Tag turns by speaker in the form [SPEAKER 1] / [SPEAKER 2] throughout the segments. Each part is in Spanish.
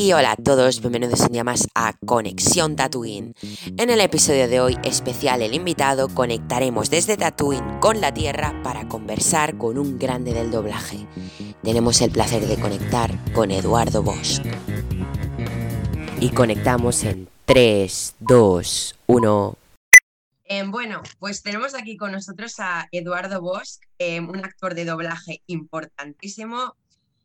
[SPEAKER 1] Y hola a todos, bienvenidos un día más a Conexión Tatooine. En el episodio de hoy, especial el invitado, conectaremos desde Tatooine con la Tierra para conversar con un grande del doblaje. Tenemos el placer de conectar con Eduardo Bosch. Y conectamos en 3, 2, 1. bueno, pues tenemos aquí con nosotros a Eduardo Bosch, em, un actor de doblaje importantísimo,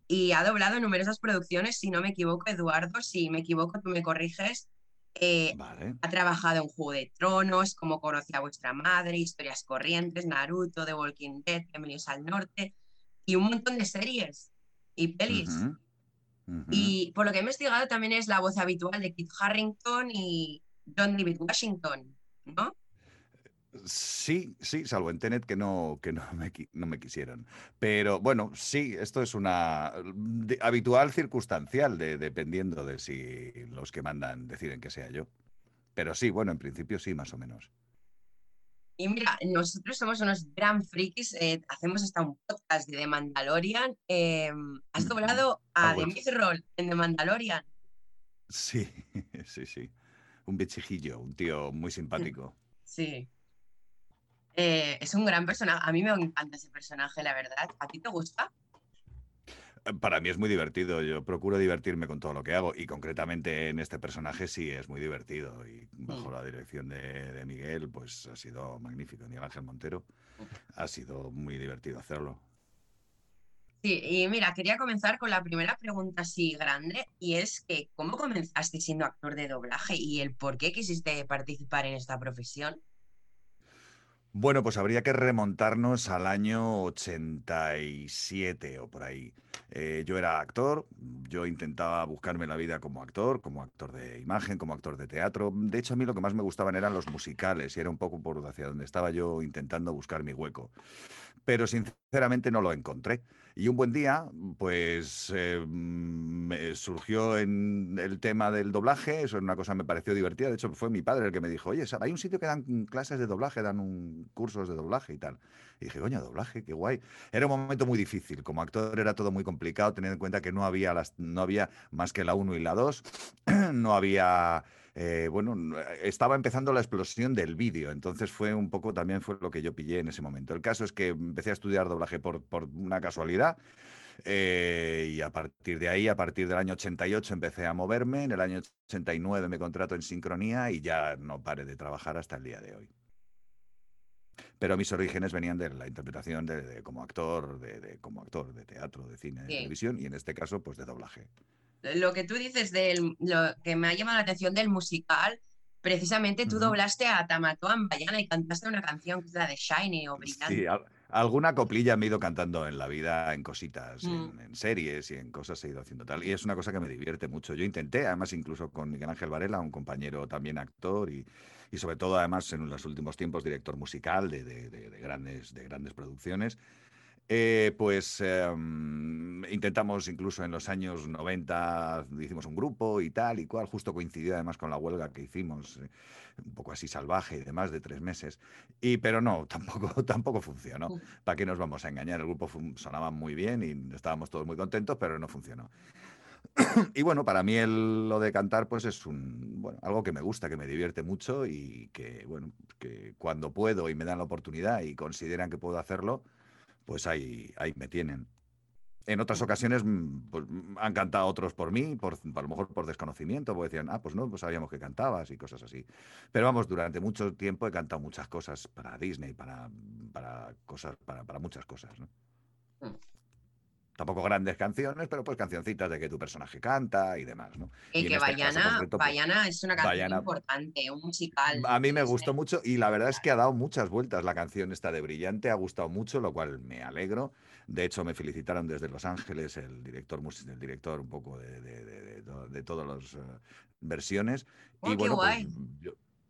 [SPEAKER 1] y ha doblado numerosas producciones, si no me equivoco, Eduardo, si me equivoco, tú me corriges. Eh, ha trabajado en Juego de Tronos, como conoce a vuestra madre, Historias Corrientes, Naruto, The Walking Dead, Bienvenidos al Norte, y un montón de series y pelis. Y por lo que he investigado también es la voz habitual de Kit Harrington y John David Washington, ¿no?
[SPEAKER 2] Sí, sí, salvo en Tenet que no, que no me, no me quisieron. Pero bueno, sí, esto es una habitual circunstancial, de, dependiendo de si los que mandan deciden que sea yo. Pero sí, bueno, en principio sí, más o menos.
[SPEAKER 1] Y mira, nosotros somos unos gran frikis, eh, hacemos hasta un podcast de The Mandalorian. Em, ¿Has doblado a ah, The Mythrol en The Mandalorian?
[SPEAKER 2] Sí, sí, sí. Un bichijillo, un tío muy simpático.
[SPEAKER 1] Sí. Eh, es un gran personaje. A mí me encanta ese personaje, la verdad. ¿A ti te gusta?
[SPEAKER 2] Para mí es muy divertido. Yo procuro divertirme con todo lo que hago y concretamente en este personaje sí es muy divertido. Y bajo mm. la dirección de, Miguel, pues ha sido magnífico. Miguel Ángel Montero, mm. ha sido muy divertido hacerlo.
[SPEAKER 1] Sí, y mira, quería comenzar con la primera pregunta así grande y es que ¿cómo comenzaste siendo actor de doblaje y el por qué quisiste participar en esta profesión?
[SPEAKER 2] Bueno, pues habría que remontarnos al año 87 o por ahí. Eh, yo era actor, yo intentaba buscarme la vida como actor, como actor de imagen, como actor de teatro. De hecho, a mí lo que más me gustaban eran los musicales y era un poco por hacia donde estaba yo intentando buscar mi hueco. Pero sinceramente no lo encontré. Y un buen día, pues eh, me surgió en el tema del doblaje, eso es una cosa que me pareció divertida, de hecho fue mi padre el que me dijo, oye, hay un sitio que dan clases de doblaje, dan un, cursos de doblaje y tal. Y dije, coño, doblaje, qué guay. Era un momento muy difícil, como actor era todo muy complicado, teniendo en cuenta que no había, las, no había más que la 1 y la 2, no había... Eh, bueno, estaba empezando la explosión del vídeo, entonces fue un poco, también fue lo que yo pillé en ese momento. El caso es que empecé a estudiar doblaje por, por una casualidad. Eh, y a partir de ahí, a partir del año 88 empecé a moverme, en el año 89 me contrato en sincronía y ya no paré de trabajar hasta el día de hoy. Pero mis orígenes venían de la interpretación de, como actor, de, como actor de teatro, de cine, de televisión y en este caso pues de doblaje
[SPEAKER 1] lo que tú dices del lo que me ha llamado la atención del musical, precisamente tú doblaste a Tamatoan Bayana y cantaste una canción que es la de Shiny o Brillante.
[SPEAKER 2] Sí, alguna coplilla me he ido cantando en la vida, en cositas, mm. en, series y en cosas he ido haciendo tal. Y es una cosa que me divierte mucho. Yo intenté, además, incluso con Miguel Ángel Varela, un compañero también actor y, y sobre todo, además, en los últimos tiempos, director musical de, de, de grandes, de grandes producciones. Eh, pues em, intentamos incluso en los años 90, hicimos un grupo y tal y cual, justo coincidió además con la huelga que hicimos, eh, un poco así salvaje y demás, de tres meses. Y, pero no, tampoco, tampoco funcionó. ¿Para qué nos vamos a engañar? El grupo sonaba muy bien y estábamos todos muy contentos, pero no funcionó. y bueno, para mí lo de cantar pues es un, bueno, algo que me gusta, que me divierte mucho y que, bueno, que cuando puedo y me dan la oportunidad y consideran que puedo hacerlo, pues ahí, ahí me tienen. En otras ocasiones mm, pues, mm, han cantado otros por mí, por, a lo mejor por desconocimiento, porque decían, ah, pues no, pues sabíamos que cantabas y cosas así. Pero vamos, durante mucho tiempo he cantado muchas cosas para Disney, para, para cosas, para, para muchas cosas. ¿no? Mm tampoco grandes canciones, pero pues cancioncitas de que tu personaje canta y demás, ¿no?
[SPEAKER 1] Y, que Bayana, pues, es una canción importante, un musical.
[SPEAKER 2] A mí me gustó mucho y la verdad es que ha dado muchas vueltas la canción esta de Brillante, ha gustado mucho, lo cual me alegro. De hecho, me felicitaron desde Los Ángeles el director, el director un poco de, de, todas las eh, versiones.
[SPEAKER 1] Oh, y bueno, pues,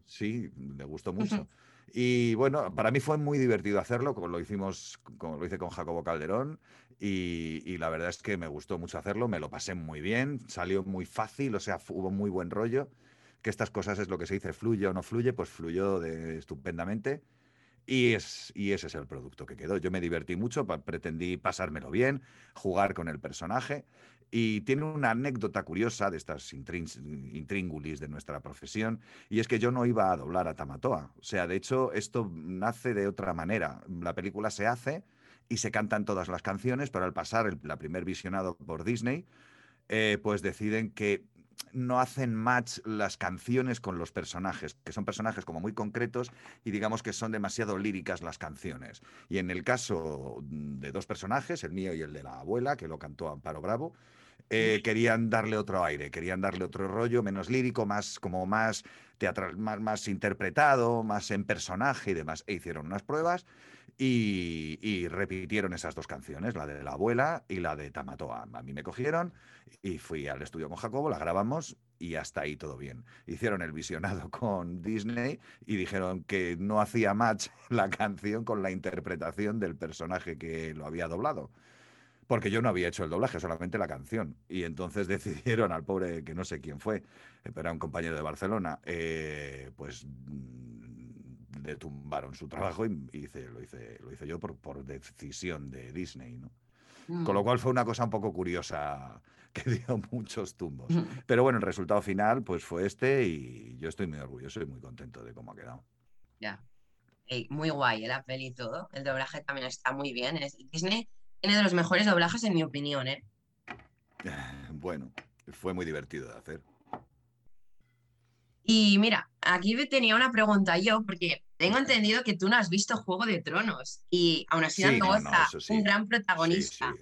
[SPEAKER 2] sí, me gustó mucho. Y bueno, para mí fue muy divertido hacerlo, como lo hicimos, como lo hice con Jacobo Calderón, y, la verdad es que me gustó mucho hacerlo, me lo pasé muy bien, salió muy fácil, o sea, hubo muy buen rollo, que estas cosas es lo que se dice, fluye o no fluye, pues fluyó de, estupendamente. Y, es, y ese es el producto que quedó. Yo me divertí mucho, pretendí pasármelo bien, jugar con el personaje Y tiene una anécdota curiosa de estas intríngulis de nuestra profesión, y es que yo no iba a doblar a Tamatoa. O sea, de hecho, esto nace de otra manera. La película se hace y se cantan todas las canciones, pero al pasar el la primer visionado por Disney, eh, pues deciden que no hacen match las canciones con los personajes, que son personajes como muy concretos y digamos que son demasiado líricas las canciones. Y en el caso de dos personajes, el mío y el de la abuela, que lo cantó Amparo Bravo, eh, querían darle otro aire, querían darle otro rollo, menos lírico, más como más teatral, más, más interpretado, más en personaje y demás. E hicieron unas pruebas y, repitieron esas dos canciones, la de la abuela y la de Tamatoa. A mí me cogieron y fui al estudio con Jacobo, la grabamos y hasta ahí todo bien. Hicieron el visionado con Disney y dijeron que no hacía match la canción con la interpretación del personaje que lo había doblado. Porque yo no había hecho el doblaje, solamente la canción. Y entonces decidieron al pobre, que no sé quién fue, pero era un compañero de Barcelona, eh, pues le tumbaron su trabajo y hice, lo, hice, lo hice yo por, por decisión de Disney, ¿no? Con lo mm. cual fue una cosa un poco curiosa que dio muchos tumbos. Mm. Pero bueno, el resultado final pues fue este y yo estoy muy orgulloso y muy contento de cómo ha quedado.
[SPEAKER 1] Ya. muy guay, ¿eh? la peli y todo. El doblaje también está muy bien. Disney tiene de los mejores doblajes en mi opinión, ¿eh?
[SPEAKER 2] Bueno, fue muy divertido de hacer.
[SPEAKER 1] Y mira, aquí tenía una pregunta yo, porque tengo entendido que tú no has visto Juego de Tronos y aún así sí, un gran protagonista.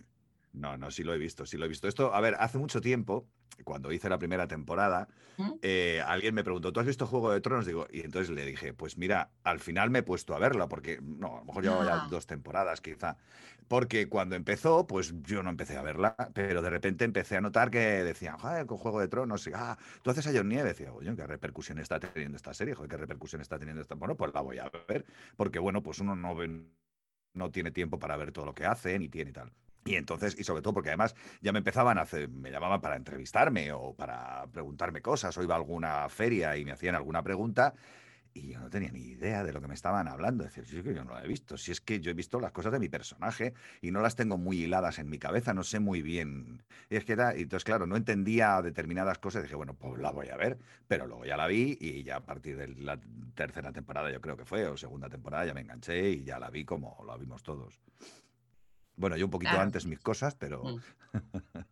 [SPEAKER 2] no, no, sí lo he visto, sí lo he visto. Esto, a ver, hace mucho tiempo, cuando hice la primera temporada, eh, alguien me preguntó, ¿tú has visto Juego de Tronos? Digo, y entonces le dije, pues mira, al final me he puesto a verla, porque no, a lo mejor llevo ya ah. dos temporadas quizá. Porque cuando empezó, pues yo no empecé a verla, pero de repente empecé a notar que decían, joder, con Juego de Tronos, y, ah, tú haces a John. Decía, oye, ¿qué repercusión está teniendo esta serie? Joder, ¿qué repercusión está teniendo esta? Bueno, pues la voy a ver, porque bueno, pues uno no, no tiene tiempo para ver todo lo que hace, ni tiene y tal. Y entonces, y sobre todo porque además ya me empezaban a hacer, me llamaban para entrevistarme o para preguntarme cosas, o iba a alguna feria y me hacían alguna pregunta, y yo no tenía ni idea de lo que me estaban hablando. Es decir, que yo no lo he visto. Si es que yo he visto las cosas de mi personaje y no las tengo muy hiladas en mi cabeza, no sé muy bien. Y es que era, entonces, claro, no entendía determinadas cosas. Dije, bueno, pues la voy a ver, pero luego ya la vi y ya a partir de la tercera temporada, yo creo que fue, o segunda temporada, ya me enganché y ya la vi como la vimos todos. Bueno, yo un poquito antes mis cosas, pero. Mm.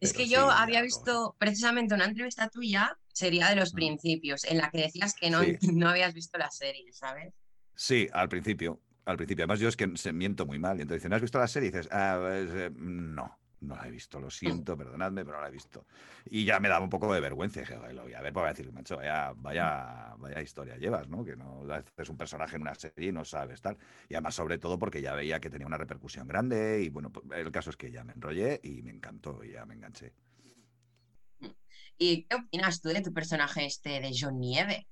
[SPEAKER 1] Es que yo había visto precisamente una entrevista tuya, sería de los principios, en la que decías que no, no habías visto la serie, ¿sabes?
[SPEAKER 2] Sí, al principio. Al principio. Además, yo es que se miento muy mal. Y entonces dicen, ¿no has visto la serie? Y dices, ah, pues, eh, no. No la he visto, lo siento, perdonadme, pero no la he visto. Y ya me daba un poco de vergüenza. Dije, lo voy a ver, pues voy a decir, macho, vaya, vaya, vaya historia llevas, ¿no? Que no haces un personaje en una serie y no sabes tal. Y además, sobre todo, porque ya veía que tenía una repercusión grande. Y bueno, pues, el caso es que ya me enrollé y me encantó y ya me enganché.
[SPEAKER 1] ¿Y qué opinas tú de tu personaje este de John Nieve?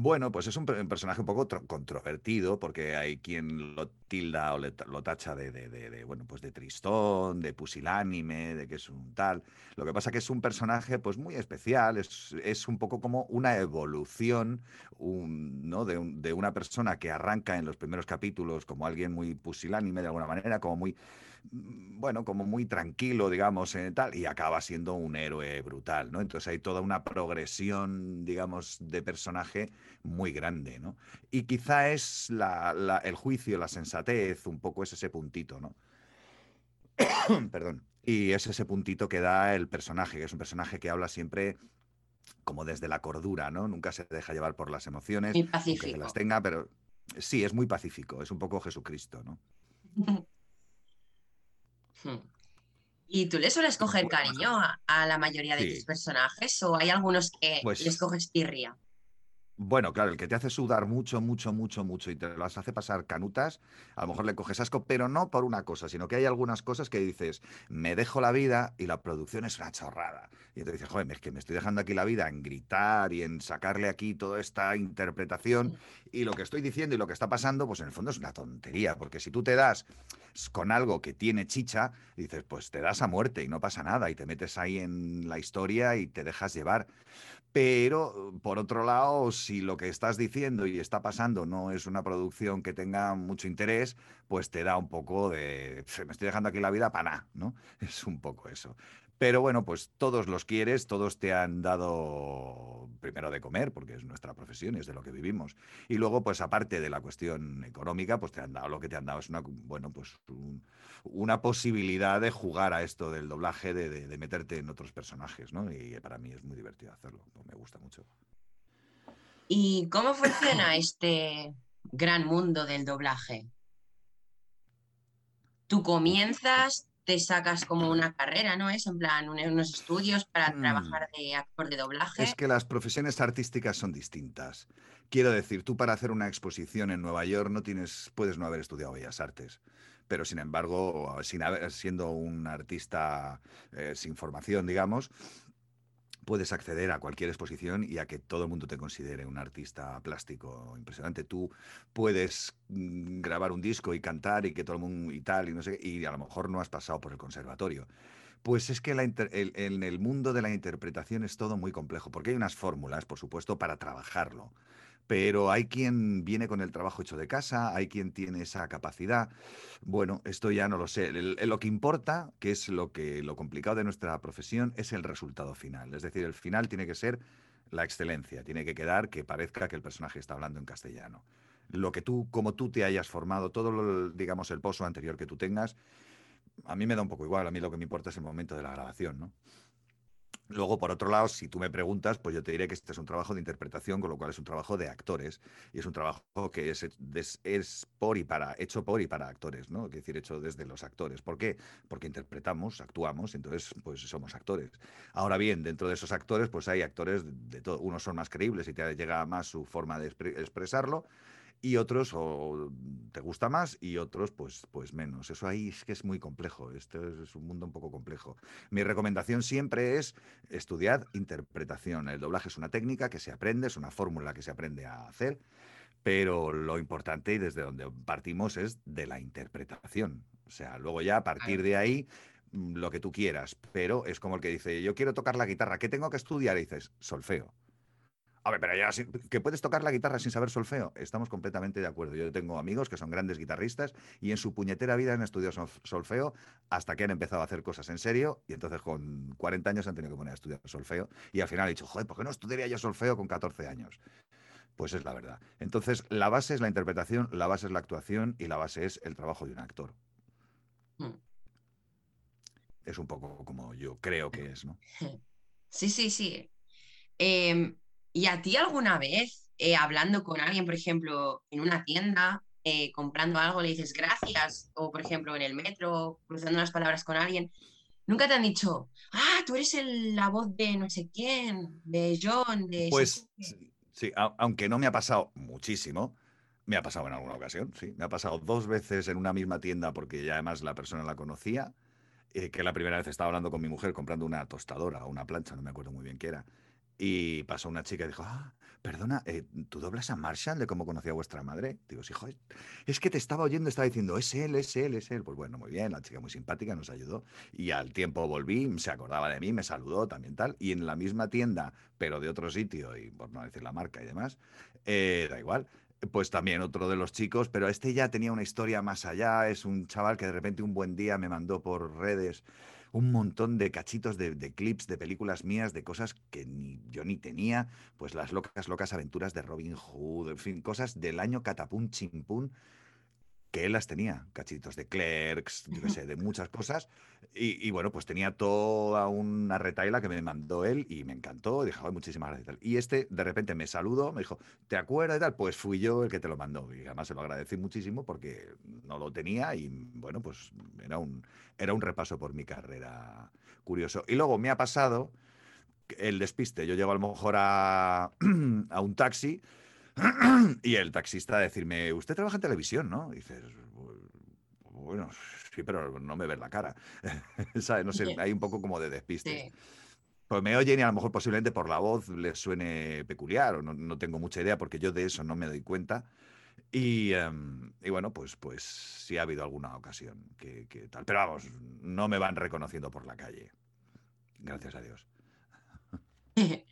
[SPEAKER 2] Bueno, pues es un, personaje un poco controvertido porque hay quien lo tilda o lo tacha de, bueno, pues de tristón, de pusilánime, de que es un tal. Lo que pasa que es un personaje pues muy especial, es, un poco como una evolución ¿no? de, de, una persona que arranca en los primeros capítulos como alguien muy pusilánime de alguna manera, como muy bueno, como muy tranquilo, digamos, en tal, y acaba siendo un héroe brutal, ¿no? Entonces hay toda una progresión, digamos, de personaje muy grande, ¿no? Y quizá es el juicio, la sensatez, un poco es ese puntito, ¿no? Perdón. Y es ese puntito que da el personaje, que es un personaje que habla siempre como desde la cordura, ¿no? Nunca se deja llevar por las emociones, aunque las tenga, pero sí, es muy pacífico, es un poco Jesucristo, ¿no?
[SPEAKER 1] Hmm. ¿Y tú le sueles coger cariño a, la mayoría de tus personajes o hay algunos que pues les coges tirria?
[SPEAKER 2] Bueno, claro, el que te hace sudar mucho, mucho, mucho, mucho y te las hace pasar canutas, a lo mejor le coges asco, pero no por una cosa, sino que hay algunas cosas que dices, me dejo la vida y la producción es una chorrada. Y entonces dices, joder, es que me estoy dejando aquí la vida en gritar y en sacarle aquí toda esta interpretación y lo que estoy diciendo y lo que está pasando, pues en el fondo es una tontería, porque si tú te das con algo que tiene chicha, dices, pues te das a muerte y no pasa nada y te metes ahí en la historia y te dejas llevar. Pero por otro lado, si lo que estás diciendo y está pasando no es una producción que tenga mucho interés, pues te da un poco de, me estoy dejando aquí la vida para nada, ¿no? Es un poco eso. Pero bueno, pues todos los quieres, todos te han dado primero de comer, porque es nuestra profesión, es de lo que vivimos. Y luego, pues aparte de la cuestión económica, pues te han dado lo que te han dado es una, bueno, pues una posibilidad de jugar a esto del doblaje, de, meterte en otros personajes, ¿no? Y para mí es muy divertido hacerlo, me gusta mucho.
[SPEAKER 1] ¿Y cómo funciona este gran mundo del doblaje? Tú comienzas, te sacas como una carrera, ¿no? Es en plan unos estudios para mm. trabajar de actor de doblaje.
[SPEAKER 2] Es que las profesiones artísticas son distintas. Quiero decir, tú para hacer una exposición en Nueva York no tienes, puedes no haber estudiado Bellas Artes pero sin embargo, sin haber, siendo un artista eh, sin formación, digamos, puedes acceder a cualquier exposición y a que todo el mundo te considere un artista plástico impresionante. Tú puedes mm, grabar un disco y cantar y que todo el mundo y tal, y no sé, y a lo mejor no has pasado por el conservatorio. Pues es que en el mundo de la interpretación es todo muy complejo, porque hay unas fórmulas, por supuesto, para trabajarlo pero hay quien viene con el trabajo hecho de casa, hay quien tiene esa capacidad. Bueno, esto ya no lo sé. lo que importa, que es lo que lo complicado de nuestra profesión, es el resultado final. Es decir, el final tiene que ser la excelencia, tiene que quedar que parezca que el personaje está hablando en castellano. Lo que tú, como tú te hayas formado, todo, digamos, el pozo anterior que tú tengas, a mí me da un poco igual. A mí lo que me importa es el momento de la grabación, ¿no? Luego, por otro lado, si tú me preguntas, pues yo te diré que este es un trabajo de interpretación, con lo cual es un trabajo de actores y es un trabajo que es, es, por y para, hecho por y para actores, ¿no? Es decir, hecho desde los actores. ¿Por qué? Porque interpretamos, actuamos, entonces, pues somos actores. Ahora bien, dentro de esos actores, pues hay actores de todo. Unos son más creíbles y te llega más su forma de expresarlo y otros o te gusta más y otros pues, pues menos. Eso ahí es que es muy complejo, este es un mundo un poco complejo. Mi recomendación siempre es estudiar interpretación. El doblaje es una técnica que se aprende, es una fórmula que se aprende a hacer, pero lo importante y desde donde partimos es de la interpretación. O sea, luego ya a partir de ahí mm, lo que tú quieras, pero es como el que dice, yo quiero tocar la guitarra, ¿qué tengo que estudiar? Y dices, solfeo. A ver, pero ya, que puedes tocar la guitarra sin saber solfeo. Estamos completamente de acuerdo. Yo tengo amigos que son grandes guitarristas y en su puñetera vida han estudiado solfeo hasta que han empezado a hacer cosas en serio y entonces con 40 años han tenido que poner a estudiar solfeo y al final han dicho, joder, ¿por qué no estudiaría yo solfeo con 14 años? Pues es la verdad. Entonces, la base es la interpretación, la base es la actuación y la base es el trabajo de un actor. Hmm. Es un poco como yo creo que es, ¿no?
[SPEAKER 1] Sí, sí, sí. Eh, ¿Y a ti alguna vez, eh, hablando con alguien, por ejemplo, en una tienda, eh, comprando algo, le dices gracias, o por ejemplo en el metro, cruzando unas palabras con alguien, nunca te han dicho, ah, tú eres la voz de no sé quién, de John, de...
[SPEAKER 2] Pues sí, aunque no me ha pasado muchísimo, me ha pasado en alguna ocasión, sí. Me ha pasado dos veces en una misma tienda porque ya además la persona la conocía, eh, que la primera vez estaba hablando con mi mujer comprando una tostadora o una plancha, no me acuerdo muy bien qué era. Y pasó una chica y dijo, ah, perdona, eh, ¿tú doblas a Marshall de cómo conocía a vuestra madre? Digo, sí, es que te estaba oyendo, estaba diciendo, es él, es él, es él. Pues bueno, muy bien, la chica muy simpática nos ayudó. Y al tiempo volví, se acordaba de mí, me saludó también tal. Y en la misma tienda, pero de otro sitio, y por no decir la marca y demás, eh, da igual, pues también otro de los chicos, pero este ya tenía una historia más allá, es un chaval que de repente un buen día me mandó por redes un montón de cachitos de, clips de películas mías, de cosas que ni, yo ni tenía, pues las locas, locas aventuras de Robin Hood, en fin, cosas del año catapún chimpún que él las tenía, cachitos de clerks, yo qué sé, de muchas cosas. Y, bueno, pues tenía toda una retaila que me mandó él y me encantó. Y dije, muchísimas gracias. Y este de repente me saludó, me dijo, ¿te acuerdas y tal? Pues fui yo el que te lo mandó. Y además se lo agradecí muchísimo porque no lo tenía y bueno, pues era un, era un repaso por mi carrera curioso. Y luego me ha pasado el despiste. Yo llego a lo mejor a, a un taxi y el taxista decirme, usted trabaja en televisión, ¿no? Y dices, bueno, sí, pero no me ves la cara. No sé, hay un poco como de despiste. Pues me oyen y a lo mejor posiblemente por la voz les suene peculiar o no, tengo mucha idea porque yo de eso no me doy cuenta. Y, em, bueno, pues, pues sí ha habido alguna ocasión que, que, tal. Pero vamos, no me van reconociendo por la calle. Gracias a Dios.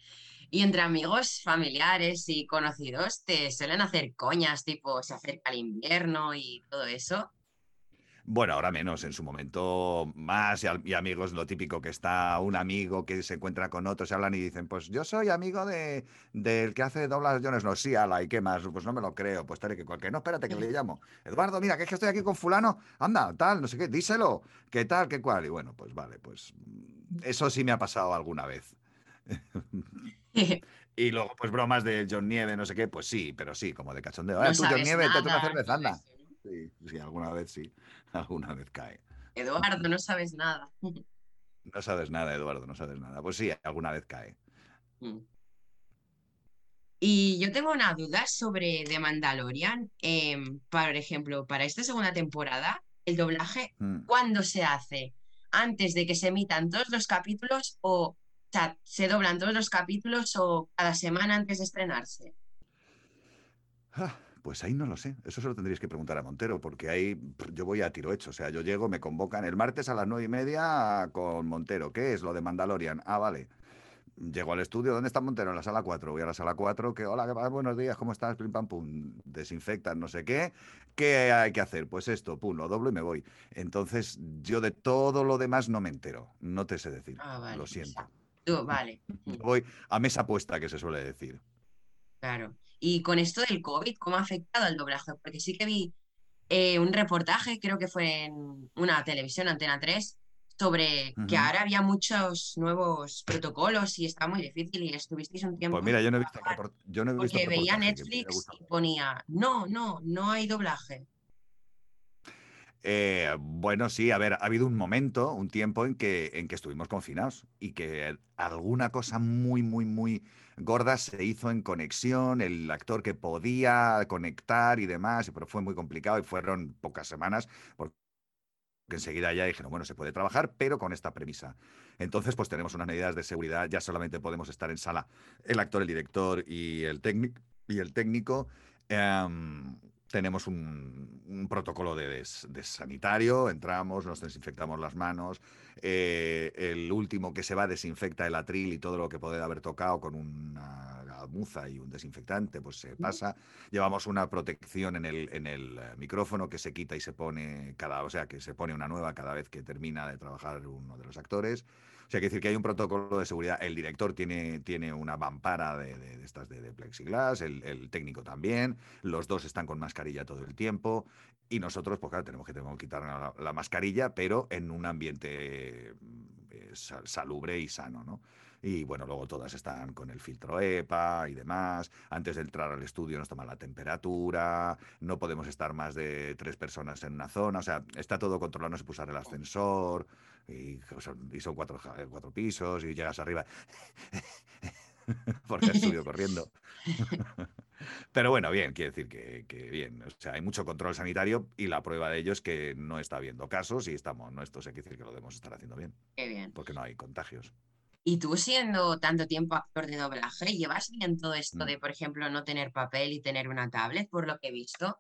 [SPEAKER 1] Y entre amigos, familiares y conocidos, ¿te suelen hacer coñas tipo se acerca el invierno y todo eso?
[SPEAKER 2] Bueno, ahora menos, en su momento más, y, amigos, lo típico que está un amigo que se encuentra con otros, se hablan y dicen, pues yo soy amigo de, del que hace doblas Jones, no, sí, ala, ¿y qué más? Pues no me lo creo, pues tal que cualquier, no, espérate que le llamo. Eduardo, mira, que es que estoy aquí con fulano, anda, tal, no sé qué, díselo, qué tal, qué cual, y bueno, pues vale, pues eso sí me ha pasado alguna vez. y luego, pues bromas de John Nieve, no sé qué, pues sí, pero sí, como de cachondeo. tú, John Nieve, te una cerveza, anda. Sí, sí, alguna vez sí. alguna vez cae.
[SPEAKER 1] Eduardo, no sabes nada.
[SPEAKER 2] No sabes nada, Eduardo, no sabes nada. Pues sí, alguna vez cae. Mm.
[SPEAKER 1] Y yo tengo una duda sobre The Mandalorian. Em, por ejemplo, para esta segunda temporada, el doblaje, mm. ¿cuándo se hace? ¿Antes de que se emitan todos los capítulos o sea, se doblan todos los capítulos o cada semana antes de estrenarse?
[SPEAKER 2] Ah, pues ahí no lo sé. Eso se lo tendríais que preguntar a Montero, porque ahí yo voy a tiro hecho. O sea, yo llego, me convocan el martes a las nueve y media con Montero. ¿Qué es lo de Mandalorian? Ah, vale. Llego al estudio, ¿dónde está Montero? En la sala 4. Voy a la sala 4, que hola, buenos días, ¿cómo estás? Pim, pam, pum. Desinfectan, no sé qué. ¿Qué hay que hacer? Pues esto, pum, lo doblo y me voy. Entonces, yo de todo lo demás no me entero. No te sé decir. Ah, lo siento.
[SPEAKER 1] Tú, vale.
[SPEAKER 2] Voy a mesa puesta, que se suele decir.
[SPEAKER 1] Claro. Y con esto del COVID, ¿cómo ha afectado al doblaje? Porque sí que vi eh, un reportaje, creo que fue en una televisión, Antena 3, sobre que ahora había muchos nuevos protocolos y está muy difícil y estuvisteis un tiempo...
[SPEAKER 2] Pues mira, yo no he visto, yo no he
[SPEAKER 1] visto Porque veía Netflix y ponía, no, no, no hay doblaje.
[SPEAKER 2] Eh, bueno, sí, a ver, ha habido un momento, un tiempo en que, en que estuvimos confinados y que alguna cosa muy, muy, muy gorda se hizo en conexión, el actor que podía conectar y demás, pero fue muy complicado y fueron pocas semanas porque enseguida ya dijeron, bueno, se puede trabajar, pero con esta premisa. Entonces, pues tenemos unas medidas de seguridad, ya solamente podemos estar en sala el actor, el director y el, técnico y el técnico. Em, tenemos un, protocolo de, sanitario, entramos, nos desinfectamos las manos, eh, el último que se va desinfecta el atril y todo lo que puede haber tocado con una muza y un desinfectante, pues se pasa. Llevamos una protección en el, en el eh, micrófono que se quita y se pone cada, o sea, que se pone una nueva cada vez que termina de trabajar uno de los actores. O sea, hay que decir que hay un protocolo de seguridad. El director tiene, tiene una vampara de, estas de, plexiglas, el, técnico también. Los dos están con mascarilla todo el tiempo. Y nosotros, pues claro, tenemos que, tenemos que quitar la, mascarilla, pero en un ambiente eh, salubre y sano, ¿no? Y bueno, luego todas están con el filtro EPA y demás. Antes de entrar al estudio nos toman la temperatura. No podemos estar más de tres personas en una zona. O sea, está todo controlado. No se puede usar el ascensor y son, cuatro, cuatro pisos y llegas arriba porque has subido corriendo. Pero bueno, bien, quiere decir que, bien. O sea, hay mucho control sanitario y la prueba de ello es que no está habiendo casos y estamos, no, esto se quiere decir que lo debemos estar haciendo bien.
[SPEAKER 1] Qué bien.
[SPEAKER 2] Porque no hay contagios.
[SPEAKER 1] Y tú siendo tanto tiempo actor de doblaje, ¿llevas bien todo esto mm. de, por ejemplo, no tener papel y tener una tablet, por lo que he visto?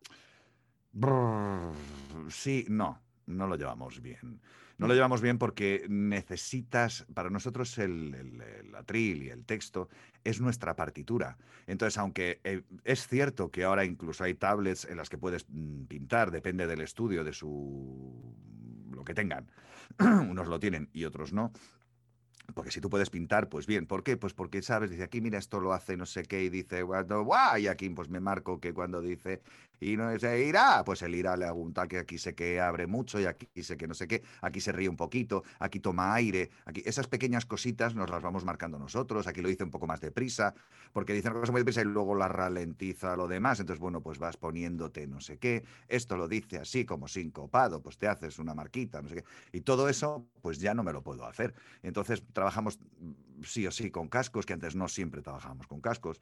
[SPEAKER 2] Sí, no, no lo llevamos bien. No lo llevamos bien porque necesitas, para nosotros el, atril y el texto es nuestra partitura. Entonces, aunque eh, es cierto que ahora incluso hay tablets en las que puedes mm, pintar, depende del estudio, de su lo que tengan. Unos lo tienen y otros no. Porque si tú puedes pintar, pues bien. ¿Por qué? Pues porque, ¿sabes? Dice, aquí mira, esto lo hace no sé qué y dice, guau, y aquí pues me marco que cuando dice, y no se irá, pues el irá le un que aquí sé que abre mucho y aquí sé que no sé qué, aquí se ríe un poquito, aquí toma aire, aquí esas pequeñas cositas nos las vamos marcando nosotros, aquí lo dice un poco más deprisa, porque dice una cosa muy deprisa y luego la ralentiza lo demás, entonces bueno, pues vas poniéndote no sé qué, esto lo dice así como sincopado, pues te haces una marquita, no sé qué, y todo eso pues ya no me lo puedo hacer. Entonces trabajamos sí o sí con cascos, que antes no siempre trabajábamos con cascos.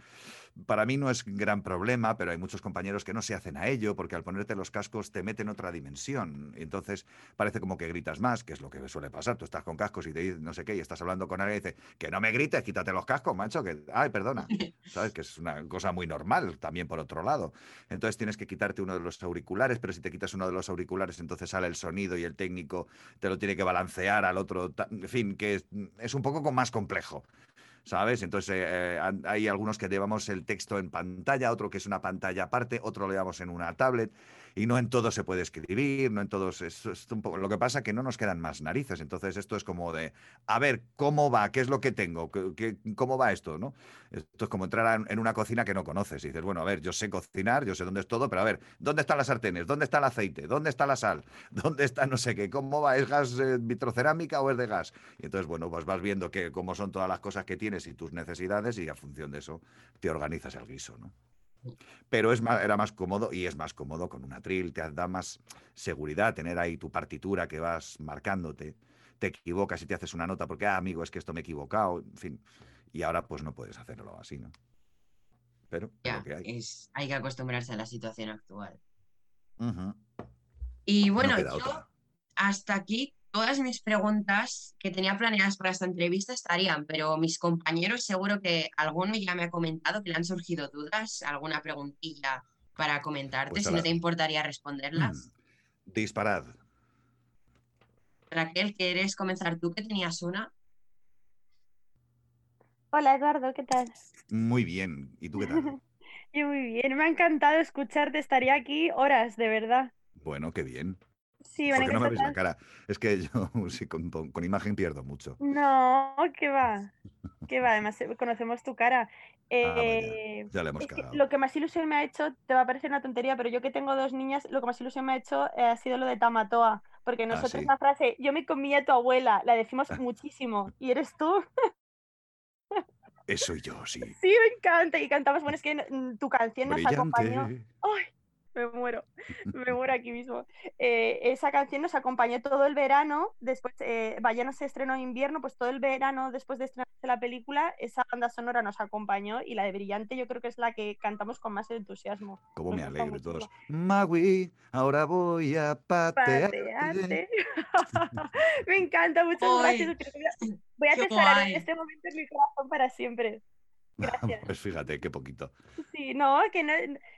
[SPEAKER 2] Para mí no es gran problema, pero hay muchos compañeros que no se hacen a ello porque al ponerte los cascos te meten otra dimensión. Entonces parece como que gritas más, que es lo que suele pasar. Tú estás con cascos y te dices no sé qué y estás hablando con alguien y dice que no me grites, quítate los cascos, macho, que ay, perdona. ¿Sabes? Que es una cosa muy normal también por otro lado. Entonces tienes que quitarte uno de los auriculares, pero si te quitas uno de los auriculares entonces sale el sonido y el técnico te lo tiene que balancear al otro, en fin, que es, es un poco más complejo. ¿Sabes? Entonces eh, hay algunos que llevamos el texto en pantalla, otro que es una pantalla aparte, otro lo llevamos en una tablet y no en todo se puede escribir, no en todos. Es, un poco, lo que pasa es que no nos quedan más narices. Entonces, esto es como de, a ver, ¿cómo va? ¿Qué es lo que tengo? ¿Qué, cómo va esto? ¿no? Esto es como entrar en una cocina que no conoces. Y dices, bueno, a ver, yo sé cocinar, yo sé dónde es todo, pero a ver, ¿dónde están las sartenes? ¿Dónde está el aceite? ¿Dónde está la sal? ¿Dónde está no sé qué? ¿Cómo va? ¿Es gas eh, vitrocerámica o es de gas? Y entonces, bueno, pues vas viendo que, cómo son todas las cosas que tienes y tus necesidades y a función de eso te organizas el guiso, ¿no? Pero es más, era más cómodo y es más cómodo con una atril, te da más seguridad tener ahí tu partitura que vas marcándote. Te equivocas y te haces una nota porque, ah, amigo, es que esto me he equivocado, en fin. Y ahora pues no puedes hacerlo así, ¿no? Pero
[SPEAKER 1] ya, hay. hay que acostumbrarse a la situación actual. Y bueno, yo hasta aquí todas mis preguntas que tenía planeadas para esta entrevista estarían, pero mis compañeros seguro que alguno ya me ha comentado que le han surgido dudas, alguna preguntilla para comentarte, pues si no te importaría responderlas.
[SPEAKER 2] Mm, disparad.
[SPEAKER 1] Raquel, ¿quieres comenzar tú que tenías una?
[SPEAKER 3] Hola Eduardo, ¿qué tal?
[SPEAKER 2] Muy bien, ¿y tú qué tal?
[SPEAKER 3] Yo muy bien, me ha encantado escucharte, estaría aquí horas, de verdad.
[SPEAKER 2] Bueno, qué bien.
[SPEAKER 3] Sí,
[SPEAKER 2] ¿Por qué no me veis la cara? Es que yo sí, con, imagen pierdo mucho.
[SPEAKER 3] No, ¿qué va? ¿Qué va? Además, eh, conocemos tu cara.
[SPEAKER 2] Ah, eh, ya le hemos cagado.
[SPEAKER 3] lo que más ilusión me ha hecho, te va a parecer una tontería, pero yo que tengo dos niñas, lo que más ilusión me ha hecho eh, ha sido lo de Tamatoa. Porque ah, nosotros la frase, yo me comía tu abuela, la decimos muchísimo. ¿Y eres tú?
[SPEAKER 2] Eso yo, sí.
[SPEAKER 3] Sí, me encanta. Y cantamos, bueno, es que tu canción nos acompañó. ¡Ay! Me muero, me muero aquí mismo. Eh, esa canción nos acompañó todo el verano, después, eh, vaya no se estrenó en invierno, pues todo el verano después de estrenarse la película, esa banda sonora nos acompañó y la de Brillante yo creo que es la que cantamos con más entusiasmo.
[SPEAKER 2] Como me alegro todos. Magui, ahora voy a patearte.
[SPEAKER 3] me encanta, muchas gracias. Voy a atesorar en este momento en mi corazón para siempre. Gracias.
[SPEAKER 2] Pues fíjate, qué poquito.
[SPEAKER 3] Sí, no, que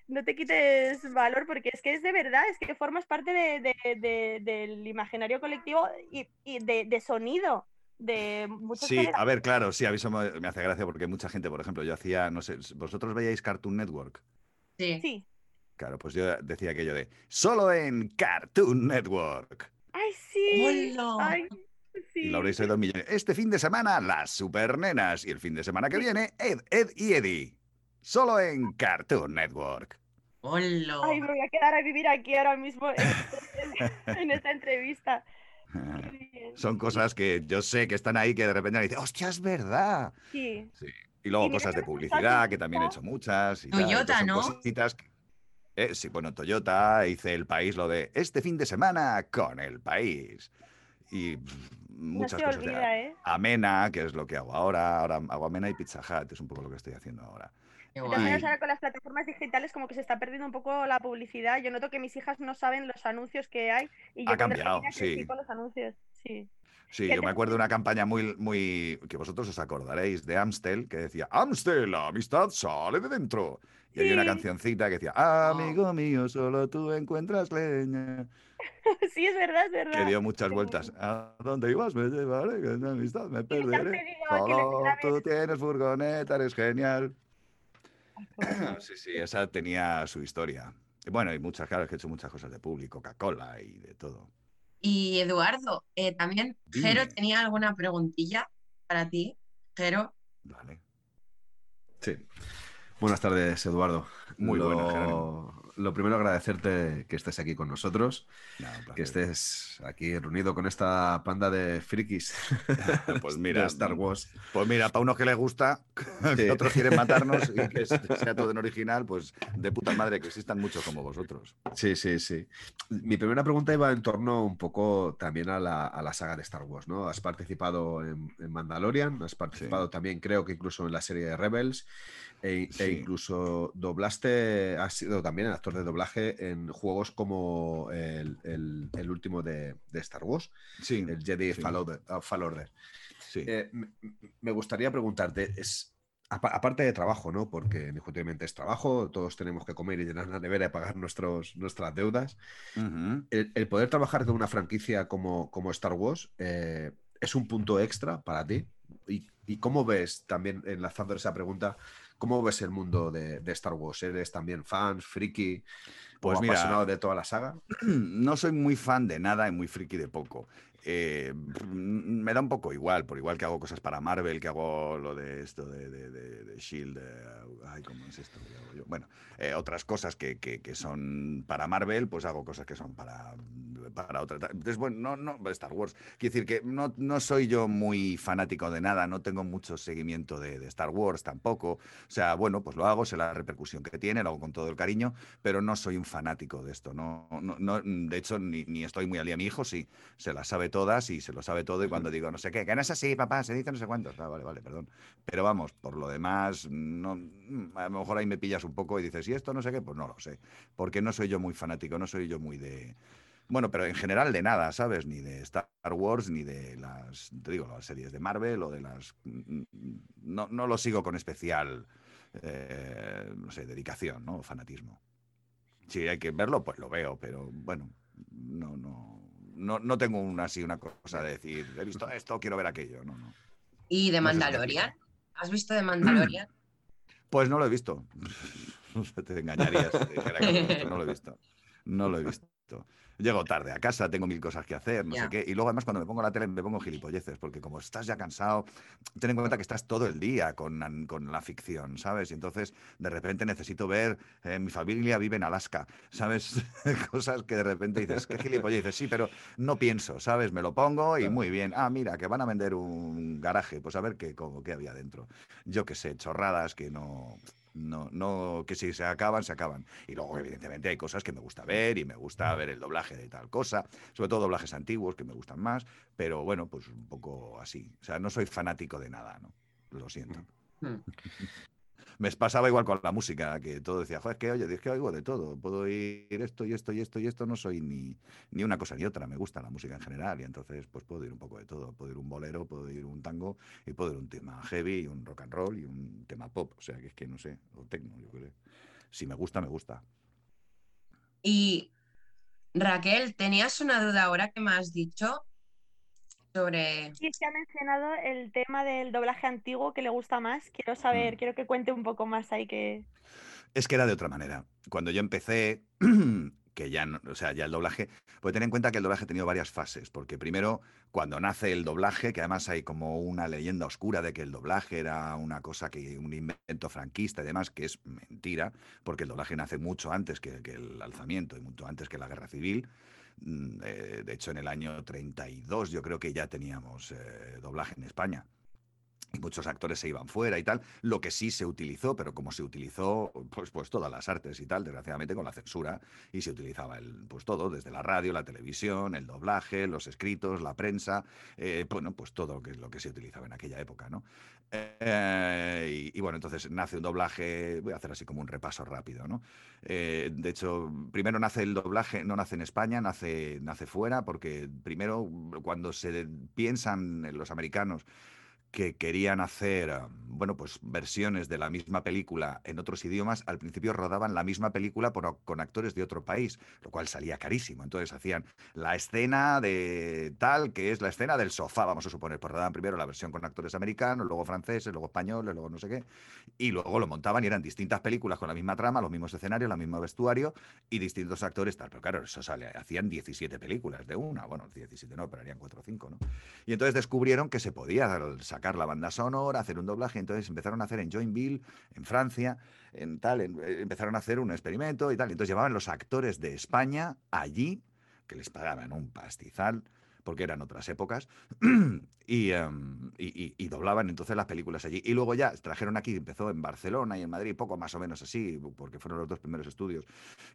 [SPEAKER 3] no, te quites valor porque es que es de verdad, es que formas parte del imaginario colectivo y, de, sonido. De
[SPEAKER 2] sí, a ver, claro, sí, a mí eso me, hace gracia porque mucha gente, por ejemplo, yo hacía, no sé, ¿vosotros veíais Cartoon Network?
[SPEAKER 1] Sí. sí.
[SPEAKER 2] Claro, pues yo decía aquello de solo en Cartoon Network.
[SPEAKER 3] ¡Ay, sí!
[SPEAKER 2] ¡Ay! Y lo habréis oído millones. Este fin de semana, las supernenas. Y el fin de semana que viene, Ed, Ed y Eddie. Solo en Cartoon Network.
[SPEAKER 1] ¡Hola!
[SPEAKER 3] Ay, me voy a quedar a vivir aquí ahora mismo en, esta entrevista.
[SPEAKER 2] Son cosas que yo sé que están ahí que de repente me dicen, ¡hostia, es verdad!
[SPEAKER 3] Sí.
[SPEAKER 2] Y luego cosas de publicidad, que también he hecho muchas. Y
[SPEAKER 1] Toyota, ¿no?
[SPEAKER 2] Cositas eh, sí, bueno, Toyota, hice el país lo de este fin de semana con el país. Y muchas cosas.
[SPEAKER 3] ¿eh?
[SPEAKER 2] Amena, que es lo que hago ahora. Ahora hago Amena y Pizza Hut, es un poco lo que estoy haciendo ahora.
[SPEAKER 3] También ahora con las plataformas digitales como que se está perdiendo un poco la publicidad. Yo noto que mis hijas no saben los anuncios que hay y yo
[SPEAKER 2] ha cambiado, sí.
[SPEAKER 3] los anuncios. Sí.
[SPEAKER 2] Sí, yo me acuerdo de una campaña muy, muy que vosotros os acordaréis de Amstel que decía Amstel, la amistad sale de dentro. Y hay una cancioncita que decía Amigo mío, solo tú encuentras leña.
[SPEAKER 3] sí, es verdad, es verdad.
[SPEAKER 2] Que dio muchas vueltas. ¿A dónde ibas? Me llevaré, que la amistad me perderé. Solo tú tienes furgoneta, eres genial. sí, sí, esa tenía su historia. Bueno, y muchas, claro, que he hecho muchas cosas de público, Coca-Cola y de todo.
[SPEAKER 1] Y Eduardo, eh, también, Jero tenía alguna preguntilla para ti. Jero.
[SPEAKER 2] Vale.
[SPEAKER 4] Sí. Buenas tardes, Eduardo.
[SPEAKER 2] Muy buenas,
[SPEAKER 4] lo primero agradecerte que estés aquí con nosotros, que estés aquí reunido con esta panda de frikis.
[SPEAKER 2] pues mira,
[SPEAKER 4] Star Wars.
[SPEAKER 2] Pues mira, para unos que les gusta, que otros quieren matarnos y que sea todo en original, pues de puta madre que existan muchos como vosotros.
[SPEAKER 4] Sí, sí, sí. Mi primera pregunta iba en torno un poco también a la, saga de Star Wars, ¿no? Has participado en, Mandalorian, has participado también, creo que incluso en la serie de Rebels. E, e, incluso doblaste, has sido también actor de doblaje en juegos como el, último de, Star Wars,
[SPEAKER 2] sí,
[SPEAKER 4] el Jedi Fall, Order. Eh, me gustaría preguntarte, es, aparte de trabajo, ¿no? Porque indiscutiblemente es trabajo, todos tenemos que comer y llenar la nevera y pagar nuestros, nuestras deudas. el, poder trabajar con una franquicia como, como Star Wars eh, es un punto extra para ti. ¿Y ¿Y cómo ves, también enlazando esa pregunta, cómo ves el mundo de, Star Wars? ¿Eres también fan, friki? Pues mira, apasionado de toda la saga?
[SPEAKER 2] No soy muy fan de nada y muy friki de poco. Eh, me da un poco igual, por igual que hago cosas para Marvel, que hago lo de esto de, de, Shield, ay, ¿cómo es esto? Bueno, eh, otras cosas que, que, son para Marvel, pues hago cosas que son para, para otra. Entonces, bueno, no, no, Star Wars. Quiero decir que no, no soy yo muy fanático de nada, no tengo mucho seguimiento de, de, Star Wars tampoco. O sea, bueno, pues lo hago, sé la repercusión que tiene, lo hago con todo el cariño, pero no soy un fanático de esto. No, no, no de hecho, ni, ni, estoy muy al día. Mi hijo sí, se la sabe todas y se lo sabe todo. Y cuando digo no sé qué, que no es así, papá, se dice no sé cuántos. Ah, vale, vale, perdón. Pero vamos, por lo demás, no, a lo mejor ahí me pillas un poco y dices, ¿y esto no sé qué? Pues no lo sé. Porque no soy yo muy fanático, no soy yo muy de bueno, pero en general de nada, ¿sabes? Ni de Star Wars, ni de las, te digo, las series de Marvel o de las... Mm, mm, no, no lo sigo con especial, eh, no sé, dedicación, ¿no? fanatismo. Si hay que verlo, pues lo veo, pero bueno, no, no, no, no tengo una, así una cosa de decir, he visto esto, quiero ver aquello, no, no.
[SPEAKER 1] ¿Y de Mandalorian? ¿Has visto de Mandalorian?
[SPEAKER 2] Pues no lo he visto. Te engañarías. no lo he visto. No lo he visto. Llego tarde a casa, tengo mil cosas que hacer, no sé qué. Y luego, además, cuando me pongo la tele, me pongo gilipolleces, porque como estás ya cansado, ten en cuenta que estás todo el día con, con la ficción, ¿sabes? Y entonces, de repente necesito ver, eh, mi familia vive en Alaska, ¿sabes? Cosas que de repente dices, qué gilipolleces, sí, pero no pienso, ¿sabes? Me lo pongo y muy bien. Ah, mira, que van a vender un garaje, pues a ver qué, qué había dentro. Yo qué sé, chorradas que no no, no, que si se acaban, se acaban. Y luego, evidentemente, hay cosas que me gusta ver y me gusta ver el doblaje de tal cosa, sobre todo doblajes antiguos que me gustan más, pero bueno, pues un poco así. O sea, no soy fanático de nada, ¿no? Lo siento. Me pasaba igual con la música, que todo decía, joder, es que oye, es que oigo de todo, puedo ir esto y esto y esto y esto, no soy ni, ni una cosa ni otra, me gusta la música en general y entonces pues puedo ir un poco de todo, puedo ir un bolero, puedo ir un tango y puedo ir un tema heavy y un rock and roll y un tema pop, o sea que es que no sé, o tecno, yo creo. Si me gusta, me gusta.
[SPEAKER 1] Y Raquel, tenías una duda ahora que me has dicho sobre...
[SPEAKER 3] Sí, se ha mencionado el tema del doblaje antiguo que le gusta más. Quiero saber, mm. quiero que cuente un poco más ahí que...
[SPEAKER 2] Es que era de otra manera. Cuando yo empecé, que ya, o sea, ya el doblaje, pues tener en cuenta que el doblaje ha tenido varias fases, porque primero, cuando nace el doblaje, que además hay como una leyenda oscura de que el doblaje era una cosa que, un invento franquista y demás, que es mentira, porque el doblaje nace mucho antes que, que el alzamiento y mucho antes que la guerra civil. Mm, eh, de hecho, en el año 32 yo creo que ya teníamos eh, doblaje en España y muchos actores se iban fuera y tal. Lo que sí se utilizó, pero como se utilizó, pues, pues todas las artes y tal, desgraciadamente con la censura, y se utilizaba el, pues todo, desde la radio, la televisión, el doblaje, los escritos, la prensa, eh, bueno, pues todo lo que, lo que se utilizaba en aquella época, ¿no? Eh, y, bueno, entonces nace un doblaje, voy a hacer así como un repaso rápido, ¿no? Eh, de hecho, primero nace el doblaje, no nace en España, nace, nace fuera, porque primero cuando se piensan los americanos que querían hacer, ah, bueno, pues versiones de la misma película en otros idiomas, al principio rodaban la misma película con actores de otro país, lo cual salía carísimo. Entonces hacían la escena de tal, que es la escena del sofá, vamos a suponer, pues rodaban primero la versión con actores americanos, luego franceses, luego españoles, luego no sé qué, y luego lo montaban y eran distintas películas con la misma trama, los mismos escenarios, el mismo vestuario y distintos actores, tal. Pero claro, eso sale, hacían 17 películas de una, bueno, 17 no, pero harían 4 o 5, ¿no? Y entonces descubrieron que se podía sacar la banda sonora, hacer un doblaje. Entonces empezaron a hacer en Joinville, en Francia, en tal, eh, empezaron a hacer un experimento y tal. Entonces llevaban los actores de España allí, que les pagaban un pastizal, porque eran otras épocas, em, y, y, doblaban entonces las películas allí. Y luego ya trajeron aquí, empezó en Barcelona y en Madrid, poco más o menos así, porque fueron los dos primeros estudios,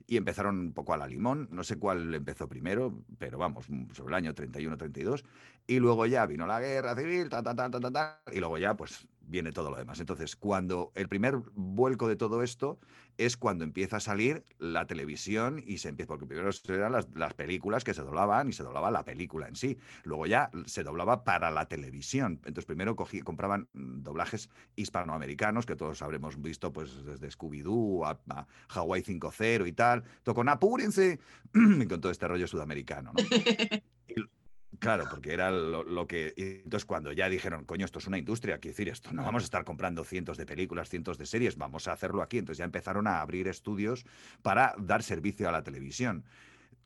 [SPEAKER 2] y empezaron un poco a la limón, no sé cuál empezó primero, pero vamos, sobre el año 31-32, y luego ya vino la guerra civil, ta, ta, ta, ta, ta, y luego ya pues viene todo lo demás. Entonces, cuando el primer vuelco de todo esto es cuando empieza a salir la televisión y se empieza, porque primero eran las, las, películas que se doblaban y se doblaba la película en sí. Luego ya se doblaba para la televisión. Entonces, primero cogí, compraban doblajes hispanoamericanos, que todos habremos visto pues desde Scooby-Doo a, Hawaii 5.0 y tal. Tocó apúrense, con todo este rollo sudamericano. ¿no? Claro, porque era lo, que. entonces, cuando ya dijeron, coño, esto es una industria, quiero decir, esto no vamos a estar comprando cientos de películas, cientos de series, vamos a hacerlo aquí. Entonces ya empezaron a abrir estudios para dar servicio a la televisión.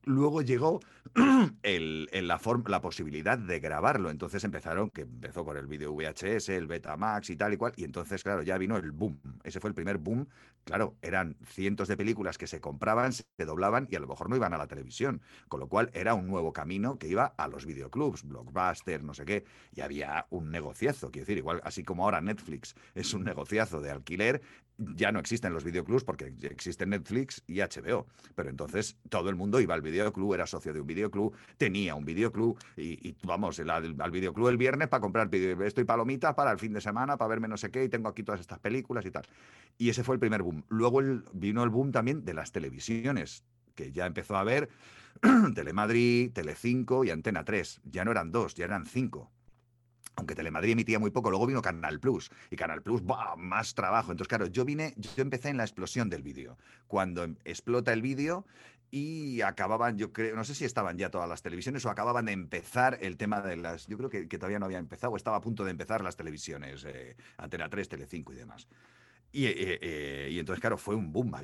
[SPEAKER 2] Luego llegó el, la, la, posibilidad de grabarlo. Entonces empezaron, que empezó con el vídeo VHS, el Betamax y tal y cual. Y entonces, claro, ya vino el boom. Ese fue el primer boom. Claro, eran cientos de películas que se compraban, se doblaban y a lo mejor no iban a la televisión. Con lo cual era un nuevo camino que iba a los videoclubs, Blockbuster, no sé qué. Y había un negociazo. Quiero decir, igual, así como ahora Netflix es un negociazo de alquiler, ya no existen los videoclubs porque existen Netflix y HBO. Pero entonces todo el mundo iba al videoclub, era socio de un videoclub, tenía un videoclub y, vamos al, videoclub el viernes para comprar esto y palomitas para el fin de semana, para verme no sé qué y tengo aquí todas estas películas y tal. Y ese fue el primer boom. Luego vino el boom también de las televisiones, que ya empezó a haber Telemadrid, Telecinco y Antena 3. Ya no eran dos, ya eran cinco aunque Telemadrid emitía muy poco, luego vino Canal Plus y Canal Plus, ¡bah! más trabajo. Entonces, claro, yo vine, yo empecé en la explosión del vídeo. Cuando em, explota el vídeo y acababan, yo creo, no sé si estaban ya todas las televisiones o acababan de empezar el tema de las, yo creo que, todavía no había empezado, o estaba a punto de empezar las televisiones, eh, Antena 3, Telecinco y demás. Y, eh, eh, entonces, claro, fue un boom.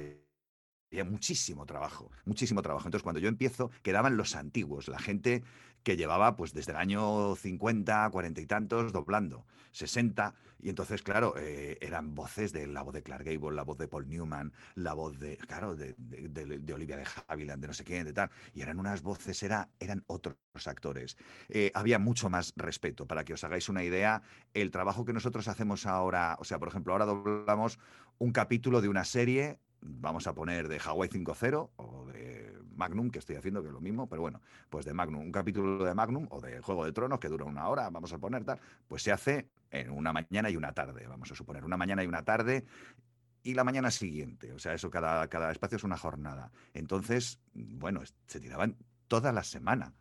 [SPEAKER 2] Había muchísimo trabajo, muchísimo trabajo. Entonces, cuando yo empiezo, quedaban los antiguos, la gente que llevaba pues desde el año 50, 40 y tantos, doblando, 60. Y entonces, claro, eh, eran voces de la voz de Clark Gable, la voz de Paul Newman, la voz de, claro, de, de, Olivia de Havilland, de no sé quién, de tal. Y eran unas voces, era, eran otros actores. Eh, había mucho más respeto. Para que os hagáis una idea, el trabajo que nosotros hacemos ahora, o sea, por ejemplo, ahora doblamos un capítulo de una serie vamos a poner de Hawaii 5.0 o de Magnum, que estoy haciendo, que es lo mismo, pero bueno, pues de Magnum, un capítulo de Magnum o de Juego de Tronos que dura una hora, vamos a poner tal, pues se hace en una mañana y una tarde, vamos a suponer, una mañana y una tarde y la mañana siguiente, o sea, eso cada, cada espacio es una jornada. Entonces, bueno, se tiraban toda la semana,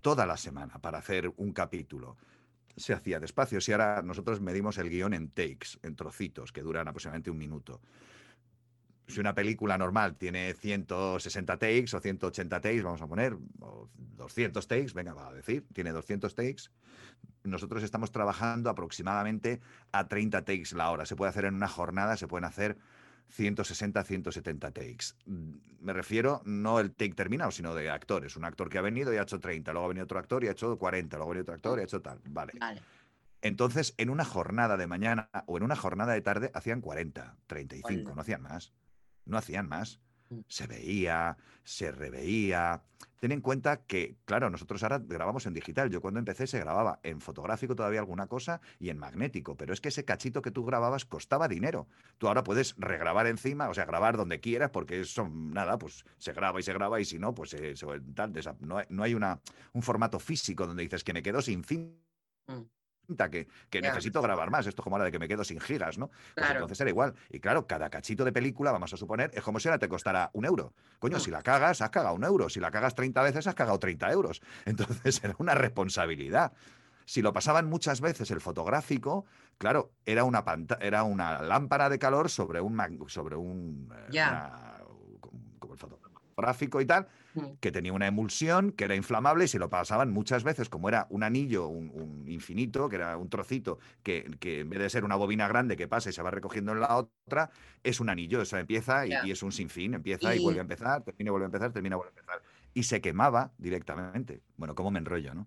[SPEAKER 2] toda la semana para hacer un capítulo se hacía despacio. Si ahora nosotros medimos el guion en takes, en trocitos, que duran aproximadamente un minuto si una película normal tiene 160 takes o 180 takes, vamos a poner, o 200 takes, venga, va a decir, tiene 200 takes, nosotros estamos trabajando aproximadamente a 30 takes la hora. Se puede hacer en una jornada, se pueden hacer 160, 170 takes. Me refiero no el take terminado, sino de actores. Un actor que ha venido y ha hecho 30, luego ha venido otro actor y ha hecho 40, luego ha venido otro actor y ha hecho tal. Vale. vale. Entonces, en una jornada de mañana o en una jornada de tarde hacían 40, 35, no hacían más no hacían más. Mm. Se veía, se reveía. Ten en cuenta que, claro, nosotros ahora grabamos en digital. Yo cuando empecé se grababa en fotográfico todavía alguna cosa y en magnético, pero es que ese cachito que tú grababas costaba dinero. Tú ahora puedes regrabar encima, o sea, grabar donde quieras, porque eso, nada, pues se graba y se graba y si no, pues tal, no, no, hay una, un formato físico donde dices que me quedo sin fin mm que, que necesito grabar más. Esto como la de que me quedo sin gigas, ¿no? Pues entonces era igual. Y claro, cada cachito de película, vamos a suponer, es como si ahora te costara un euro. Coño, si la cagas, has cagado un euro. Si la cagas 30 veces, has cagado 30 euros. Entonces era una responsabilidad. Si lo pasaban muchas veces el fotográfico, claro, era una, era una lámpara de calor sobre un, sobre un eh, como el fotográfico y tal, Mm. Que tenía una emulsión, que era inflamable y se lo pasaban muchas veces, como era un anillo, un, infinito, que era un trocito, que, en vez de ser una bobina grande que pasa y se va recogiendo en la otra, es un anillo, eso empieza y, es un sinfín, empieza y... vuelve a empezar, termina y vuelve a empezar, termina y vuelve a empezar. Y se quemaba directamente. Bueno, ¿cómo me enrollo, no?